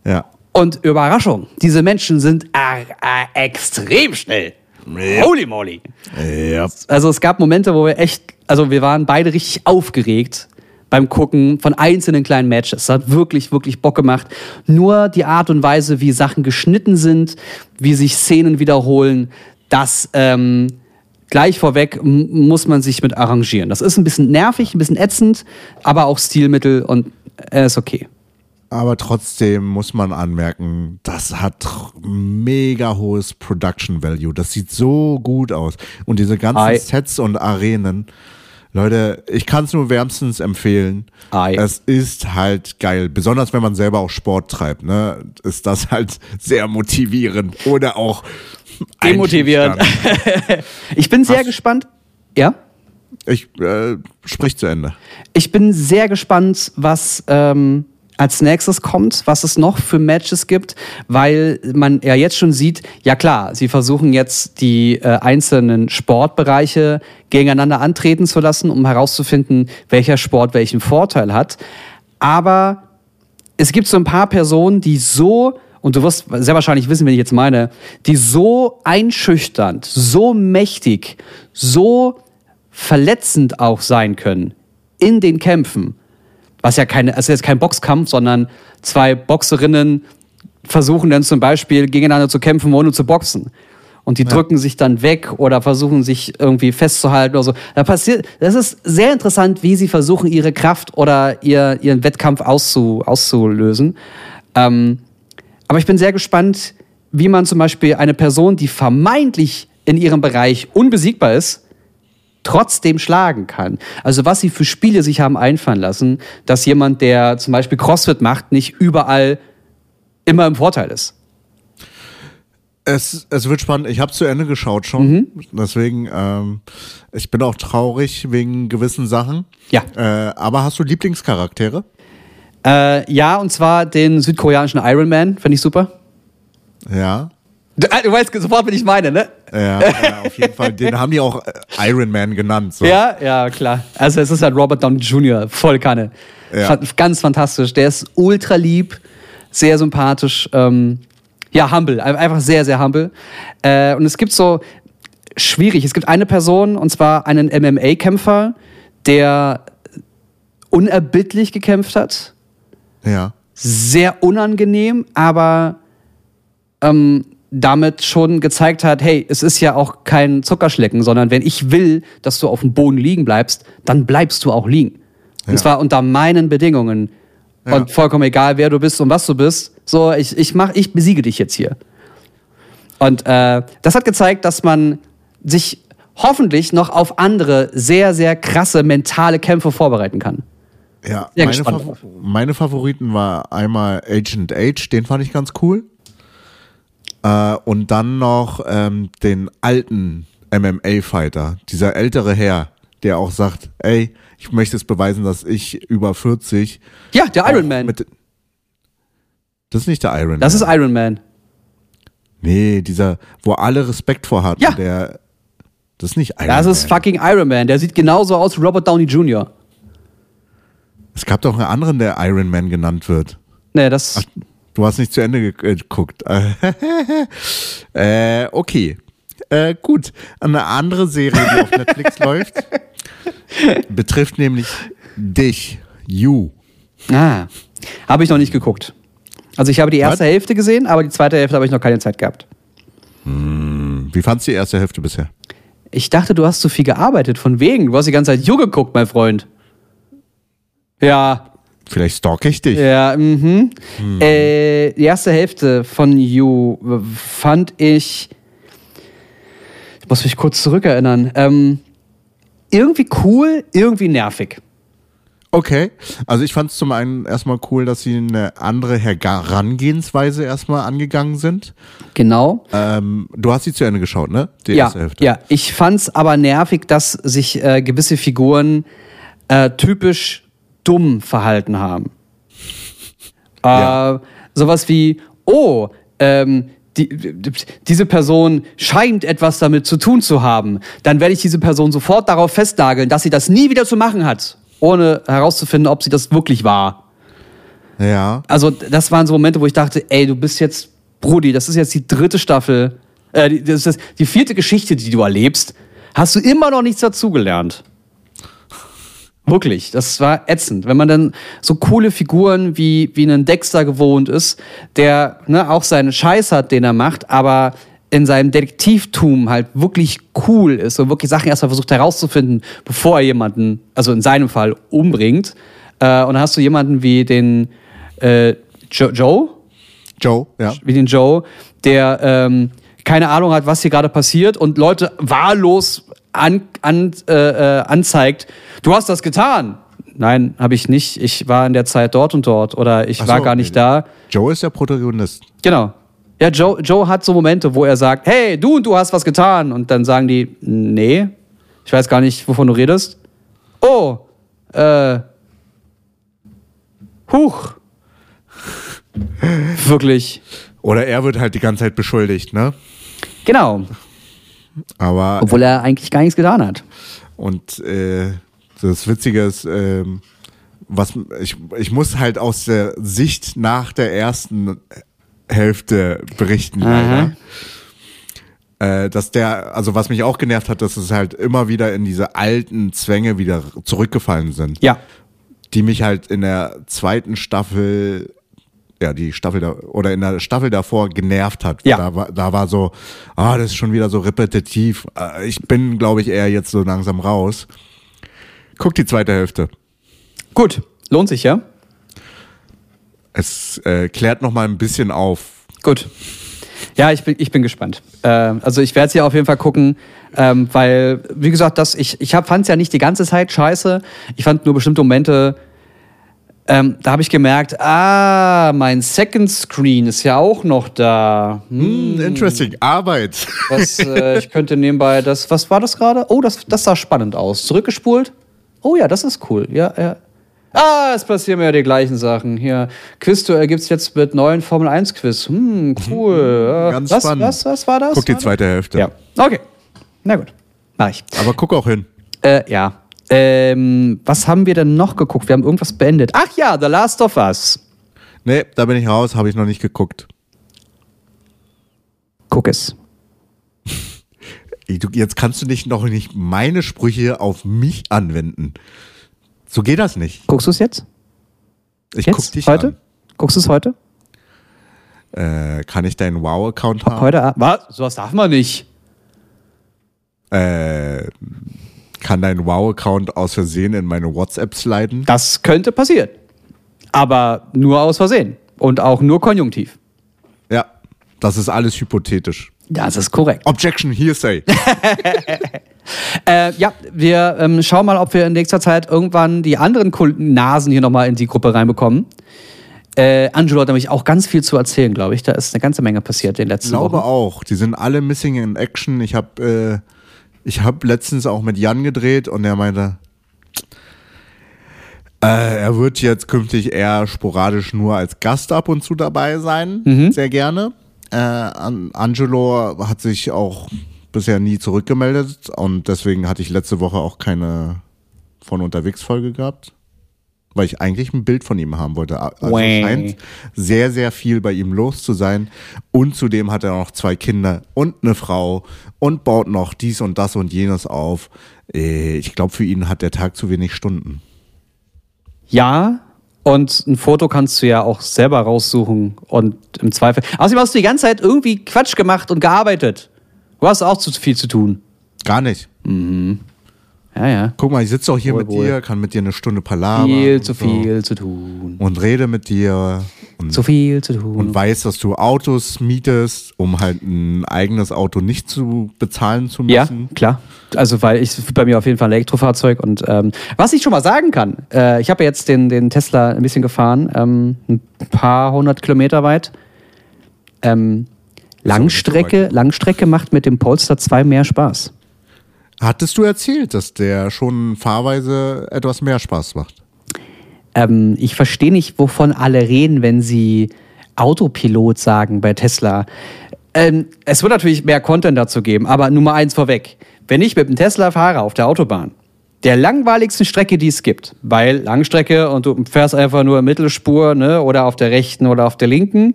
Ja. Und Überraschung, diese Menschen sind äh, äh, extrem schnell. Holy moly. Ja. Also es gab Momente, wo wir echt, also wir waren beide richtig aufgeregt beim Gucken von einzelnen kleinen Matches. Es hat wirklich, wirklich Bock gemacht. Nur die Art und Weise, wie Sachen geschnitten sind, wie sich Szenen wiederholen, das ähm, gleich vorweg muss man sich mit arrangieren. Das ist ein bisschen nervig, ein bisschen ätzend, aber auch Stilmittel und er ist okay. Aber trotzdem muss man anmerken, das hat mega hohes Production Value. Das sieht so gut aus. Und diese ganzen Ei. Sets und Arenen, Leute, ich kann es nur wärmstens empfehlen. Ei. Es ist halt geil. Besonders wenn man selber auch Sport treibt, ne? Ist das halt sehr motivierend. Oder auch Demotivierend. Ich bin sehr Hast- gespannt. Ja? Ich äh, sprich zu Ende. Ich bin sehr gespannt, was ähm, als nächstes kommt, was es noch für Matches gibt, weil man ja jetzt schon sieht, ja klar, sie versuchen jetzt die äh, einzelnen Sportbereiche gegeneinander antreten zu lassen, um herauszufinden, welcher Sport welchen Vorteil hat. Aber es gibt so ein paar Personen, die so, und du wirst sehr wahrscheinlich wissen, wen ich jetzt meine, die so einschüchternd, so mächtig, so verletzend auch sein können in den Kämpfen. Was ja keine, es ist jetzt kein Boxkampf, sondern zwei Boxerinnen versuchen dann zum Beispiel gegeneinander zu kämpfen, ohne zu boxen. Und die drücken sich dann weg oder versuchen sich irgendwie festzuhalten oder so. Da passiert, das ist sehr interessant, wie sie versuchen, ihre Kraft oder ihr, ihren Wettkampf auszu, auszulösen. Ähm, aber ich bin sehr gespannt, wie man zum Beispiel eine Person, die vermeintlich in ihrem Bereich unbesiegbar ist, trotzdem schlagen kann. Also was sie für Spiele sich haben einfallen lassen, dass jemand, der zum Beispiel CrossFit macht, nicht überall immer im Vorteil ist. Es, es wird spannend. Ich habe zu Ende geschaut schon. Mhm. Deswegen, ähm, ich bin auch traurig wegen gewissen Sachen. Ja. Äh, aber hast du Lieblingscharaktere? Äh, ja, und zwar den südkoreanischen Iron Man, finde ich super. Ja. Du, äh, du weißt sofort, wen ich meine, ne? Ja, ja, auf jeden Fall. Den haben die auch äh, Iron Man genannt. So. Ja, ja, klar. Also es ist halt Robert Downey Jr., voll Kanne. Ja. Ganz fantastisch. Der ist ultra lieb, sehr sympathisch. Ähm, ja, humble, ein- einfach sehr, sehr humble. Äh, und es gibt so, schwierig, es gibt eine Person, und zwar einen MMA-Kämpfer, der unerbittlich gekämpft hat. Ja. Sehr unangenehm, aber ähm, damit schon gezeigt hat, hey, es ist ja auch kein Zuckerschlecken, sondern wenn ich will, dass du auf dem Boden liegen bleibst, dann bleibst du auch liegen. Ja. Und zwar unter meinen Bedingungen. Ja. Und vollkommen egal, wer du bist und was du bist. So, ich, ich mach, ich besiege dich jetzt hier. Und äh, das hat gezeigt, dass man sich hoffentlich noch auf andere sehr, sehr krasse mentale Kämpfe vorbereiten kann. Ja, meine, Fav meine Favoriten war einmal Agent H, den fand ich ganz cool. Äh, und dann noch ähm, den alten MMA-Fighter, dieser ältere Herr, der auch sagt, ey, ich möchte es beweisen, dass ich über 40 Ja, der Iron Man. Das ist nicht der Iron Das Man. ist Iron Man. nee, dieser, wo alle Respekt vor hatten. Ja. Der, das ist nicht Iron Das Man. ist fucking Iron Man. Der sieht genauso aus wie Robert Downey Jr. es gab doch einen anderen, der Iron Man genannt wird. Nee, das. Du hast nicht zu Ende äh, geguckt. äh, okay. Äh, gut. Eine andere Serie, die auf Netflix läuft, betrifft nämlich dich. You. Ah. Habe ich noch nicht geguckt. Also ich habe die erste Was? Hälfte gesehen, aber die zweite Hälfte habe ich noch keine Zeit gehabt. Wie fandst du die erste Hälfte bisher? Ich dachte, du hast zu viel gearbeitet. Von wegen. Du hast die ganze Zeit You geguckt, mein Freund. Ja, Vielleicht stalk ich dich. ja, mhm. Äh, die erste Hälfte von You fand ich. Ich muss mich kurz zurückerinnern. Ähm, irgendwie cool, irgendwie nervig. Okay. Also ich fand es zum einen erstmal cool, dass sie eine andere Herangehensweise erstmal angegangen sind. Genau. Ähm, du hast sie zu Ende geschaut, ne? Die ja, erste Hälfte. ja, ich fand's aber nervig, dass sich äh, gewisse Figuren äh, typisch dumm verhalten haben. Ja. Äh, sowas wie, oh, ähm, die, die, diese Person scheint etwas damit zu tun zu haben. Dann werde ich diese Person sofort darauf festnageln, dass sie das nie wieder zu machen hat, ohne herauszufinden, ob sie das wirklich war. Ja. Also, das waren so Momente, wo ich dachte, ey, du bist jetzt Brudi, das ist jetzt die dritte Staffel, äh, das ist die vierte Geschichte, die du erlebst. Hast du immer noch nichts dazugelernt? Wirklich, das war ätzend. Wenn man dann so coole Figuren wie, wie einen Dexter gewohnt ist, der ne, auch seinen Scheiß hat, den er macht, aber in seinem Detektivtum halt wirklich cool ist und wirklich Sachen erstmal versucht herauszufinden, bevor er jemanden, also in seinem Fall, umbringt. Äh, und dann hast du jemanden wie den äh, jo Joe, Joe, ja. wie den Joe, der ähm, keine Ahnung hat, was hier gerade passiert und Leute wahllos an, an, äh, äh, anzeigt, du hast das getan. Nein, habe ich nicht. Ich war in der Zeit dort und dort oder ich Ach war so, gar nicht okay. da. Joe ist der Protagonist. Genau. Ja, Joe, Joe hat so Momente, wo er sagt, hey, du und du hast was getan. Und dann sagen die, nee, ich weiß gar nicht, wovon du redest. Oh, äh, huch. Wirklich. Oder er wird halt die ganze Zeit beschuldigt, ne? Genau. Aber Obwohl er eigentlich gar nichts getan hat. Und äh, das Witzige ist, ähm, was ich, ich muss halt aus der Sicht nach der ersten Hälfte berichten, leider. Äh, dass der, also was mich auch genervt hat, dass es halt immer wieder in diese alten Zwänge wieder zurückgefallen sind, Ja. die mich halt in der zweiten Staffel, ja, die Staffel da, oder in der Staffel davor genervt hat. Ja. Da war, da war so, ah, das ist schon wieder so repetitiv. Äh, Ich bin, glaube ich, eher jetzt so langsam raus. Guck die zweite Hälfte. Gut. Lohnt sich, ja? Es äh, klärt noch mal ein bisschen auf. Gut. Ja, ich bin, ich bin gespannt. Äh, also ich werde es ja auf jeden Fall gucken, ähm, weil, wie gesagt, das, ich, ich fand es ja nicht die ganze Zeit scheiße. Ich fand nur bestimmte Momente, ähm, da habe ich gemerkt, ah, mein Second Screen ist ja auch noch da. Hm, Hm, interesting. Arbeit. was, äh, ich könnte nebenbei das, was war das gerade? Oh, das, das sah spannend aus. Zurückgespult? Oh ja, das ist cool. Ja, ja. Ah, es passieren mir ja die gleichen Sachen. Hier, Quizduell gibt es jetzt mit neuen Formel 1 Quiz. Hm, cool. Äh, Ganz was, spannend. was, was war das? Guck die zweite Hälfte. Ja. Okay. Na gut. Mach ich. Aber guck auch hin. Äh, ja. Ähm, was haben wir denn noch geguckt? Wir haben irgendwas beendet. Ach ja, The Last of Us. Nee, da bin ich raus, habe ich noch nicht geguckt. Guck es. Jetzt kannst du nicht noch nicht meine Sprüche auf mich anwenden. So geht das nicht. Guckst du es jetzt? Ich Jetzt? guck dich heute? Guckst du es heute? an. Äh, kann ich deinen Wow-Account haben? Heute? Was? Sowas darf man nicht. Äh, kann dein Wow-Account aus Versehen in meine WhatsApp sliden? Das könnte passieren. Aber nur aus Versehen. Und auch nur konjunktiv. Ja, das ist alles hypothetisch. Das ist korrekt. Objection, hearsay. Äh, ja, wir ähm, schauen mal, ob wir in nächster Zeit irgendwann die anderen Nasen hier nochmal in die Gruppe reinbekommen. Äh, Angelo hat nämlich auch ganz viel zu erzählen, glaube ich. Da ist eine ganze Menge passiert in den Ich letzten glaube Wochen. auch. Die sind alle missing in action. Ich habe äh, ich hab letztens auch mit Jan gedreht und er meinte, äh, er wird jetzt künftig eher sporadisch nur als Gast ab und zu dabei sein. Mhm. Sehr gerne. Äh, An- Angelo hat sich auch bisher nie zurückgemeldet und deswegen hatte ich letzte Woche auch keine von unterwegs Folge gehabt. Weil ich eigentlich ein Bild von ihm haben wollte. Also Wäh. scheint sehr, sehr viel bei ihm los zu sein. Und zudem hat er noch zwei Kinder und eine Frau und baut noch dies und das und jenes auf. Äh, Ich glaube, für ihn hat der Tag zu wenig Stunden. Ja, und ein Foto kannst du ja auch selber raussuchen und im Zweifel. Außerdem hast du die ganze Zeit irgendwie Quatsch gemacht und gearbeitet. Du hast auch zu viel zu tun. Gar nicht. Ja, ja. Guck mal, ich sitze auch hier Wohl, mit wohl. dir, kann mit dir eine Stunde palabern. Viel zu so. viel zu tun. Und rede mit dir und, Zu viel zu tun. und weiß, dass du Autos mietest, um halt ein eigenes Auto nicht zu bezahlen zu Ja, müssen. klar. Also, weil ich bei mir auf jeden Fall ein Elektrofahrzeug und ähm, was ich schon mal sagen kann, äh, ich habe ja jetzt den, den Tesla ein bisschen gefahren, ähm, ein paar hundert Kilometer weit. Ähm, Langstrecke, Langstrecke macht mit dem Polestar 2 mehr Spaß. Hattest du erzählt, dass der schon fahrweise etwas mehr Spaß macht? Ähm, ich verstehe nicht, wovon alle reden, wenn sie Autopilot sagen bei Tesla. Ähm, es wird natürlich mehr Content dazu geben, aber Nummer eins vorweg. Wenn ich mit dem Tesla fahre auf der Autobahn, der langweiligsten Strecke, die es gibt, weil Langstrecke und du fährst einfach nur Mittelspur ne, oder auf der rechten oder auf der linken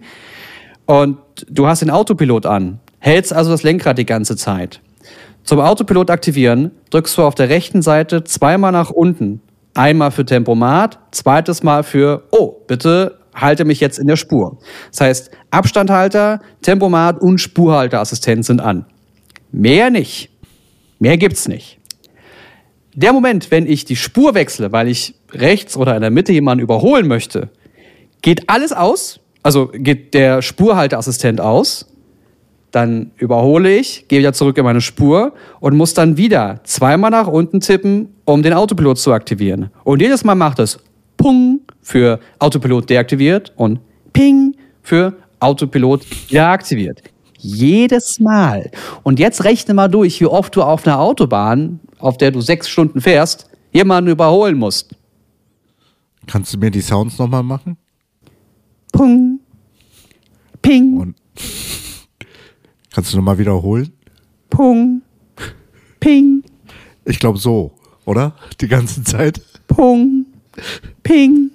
und du hast den Autopilot an, hältst also das Lenkrad die ganze Zeit. Zum Autopilot aktivieren drückst du auf der rechten Seite zweimal nach unten. Einmal für Tempomat, zweites Mal für, oh, bitte halte mich jetzt in der Spur. Das heißt, Abstandhalter, Tempomat und Spurhalteassistent sind an. Mehr nicht. Mehr gibt's nicht. Der Moment, wenn ich die Spur wechsle, weil ich rechts oder in der Mitte jemanden überholen möchte, geht alles aus. Also geht der Spurhalteassistent aus. Dann überhole ich, gehe wieder zurück in meine Spur und muss dann wieder zweimal nach unten tippen, um den Autopilot zu aktivieren. Und jedes Mal macht es Pung für Autopilot deaktiviert und Ping für Autopilot wieder aktiviert. Jedes Mal. Und jetzt rechne mal durch, wie oft du auf einer Autobahn, auf der du sechs Stunden fährst, jemanden überholen musst. Kannst du mir die Sounds nochmal machen? Pung. Ping. Und kannst du nochmal wiederholen? Pung. Ping. Ich glaube so, oder? Die ganze Zeit? Pung. Ping.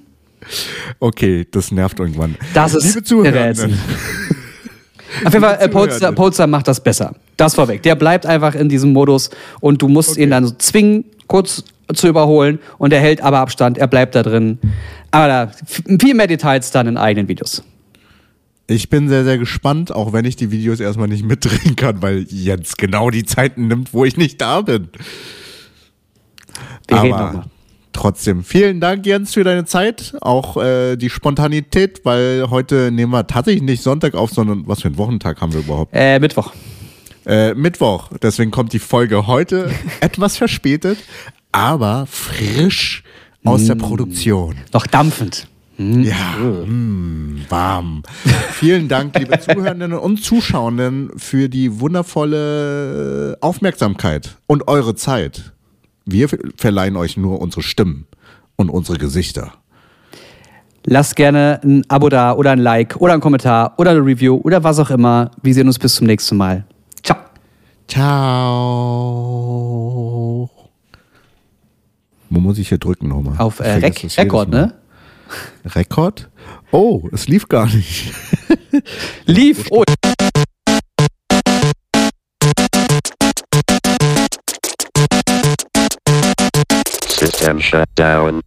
Okay, das nervt irgendwann. Das ist Liebe ätzend. Auf jeden Fall, äh, Polestar, Zuhörende. Polestar macht das besser. Das vorweg. Der bleibt einfach in diesem Modus und du musst ihn dann so zwingen, kurz zu überholen und er hält aber Abstand, er bleibt da drin. Aber da, viel mehr Details dann in eigenen Videos. Ich bin sehr, sehr gespannt, auch wenn ich die Videos erstmal nicht mitdrehen kann, weil Jens genau die Zeiten nimmt, wo ich nicht da bin. Wir Aber trotzdem, vielen Dank, Jens, für deine Zeit. Auch äh, die Spontanität, weil heute nehmen wir tatsächlich nicht Sonntag auf, sondern was für einen Wochentag haben wir überhaupt? Äh, Mittwoch. Äh, Mittwoch. Deswegen kommt die Folge heute etwas verspätet, aber frisch aus der Produktion. Noch dampfend. Ja, mm, warm. Vielen Dank, liebe Zuhörenden und Zuschauenden, für die wundervolle Aufmerksamkeit und eure Zeit. Wir verleihen euch nur unsere Stimmen und unsere Gesichter. Lasst gerne ein Abo da oder ein Like oder ein Kommentar oder eine Review oder was auch immer. Wir sehen uns bis zum nächsten Mal. Ciao. Ciao. Wo muss ich hier drücken nochmal? Auf äh, Rec Rekord, ne? Rekord? Oh, es lief gar nicht. Lief. Oh. System shut down.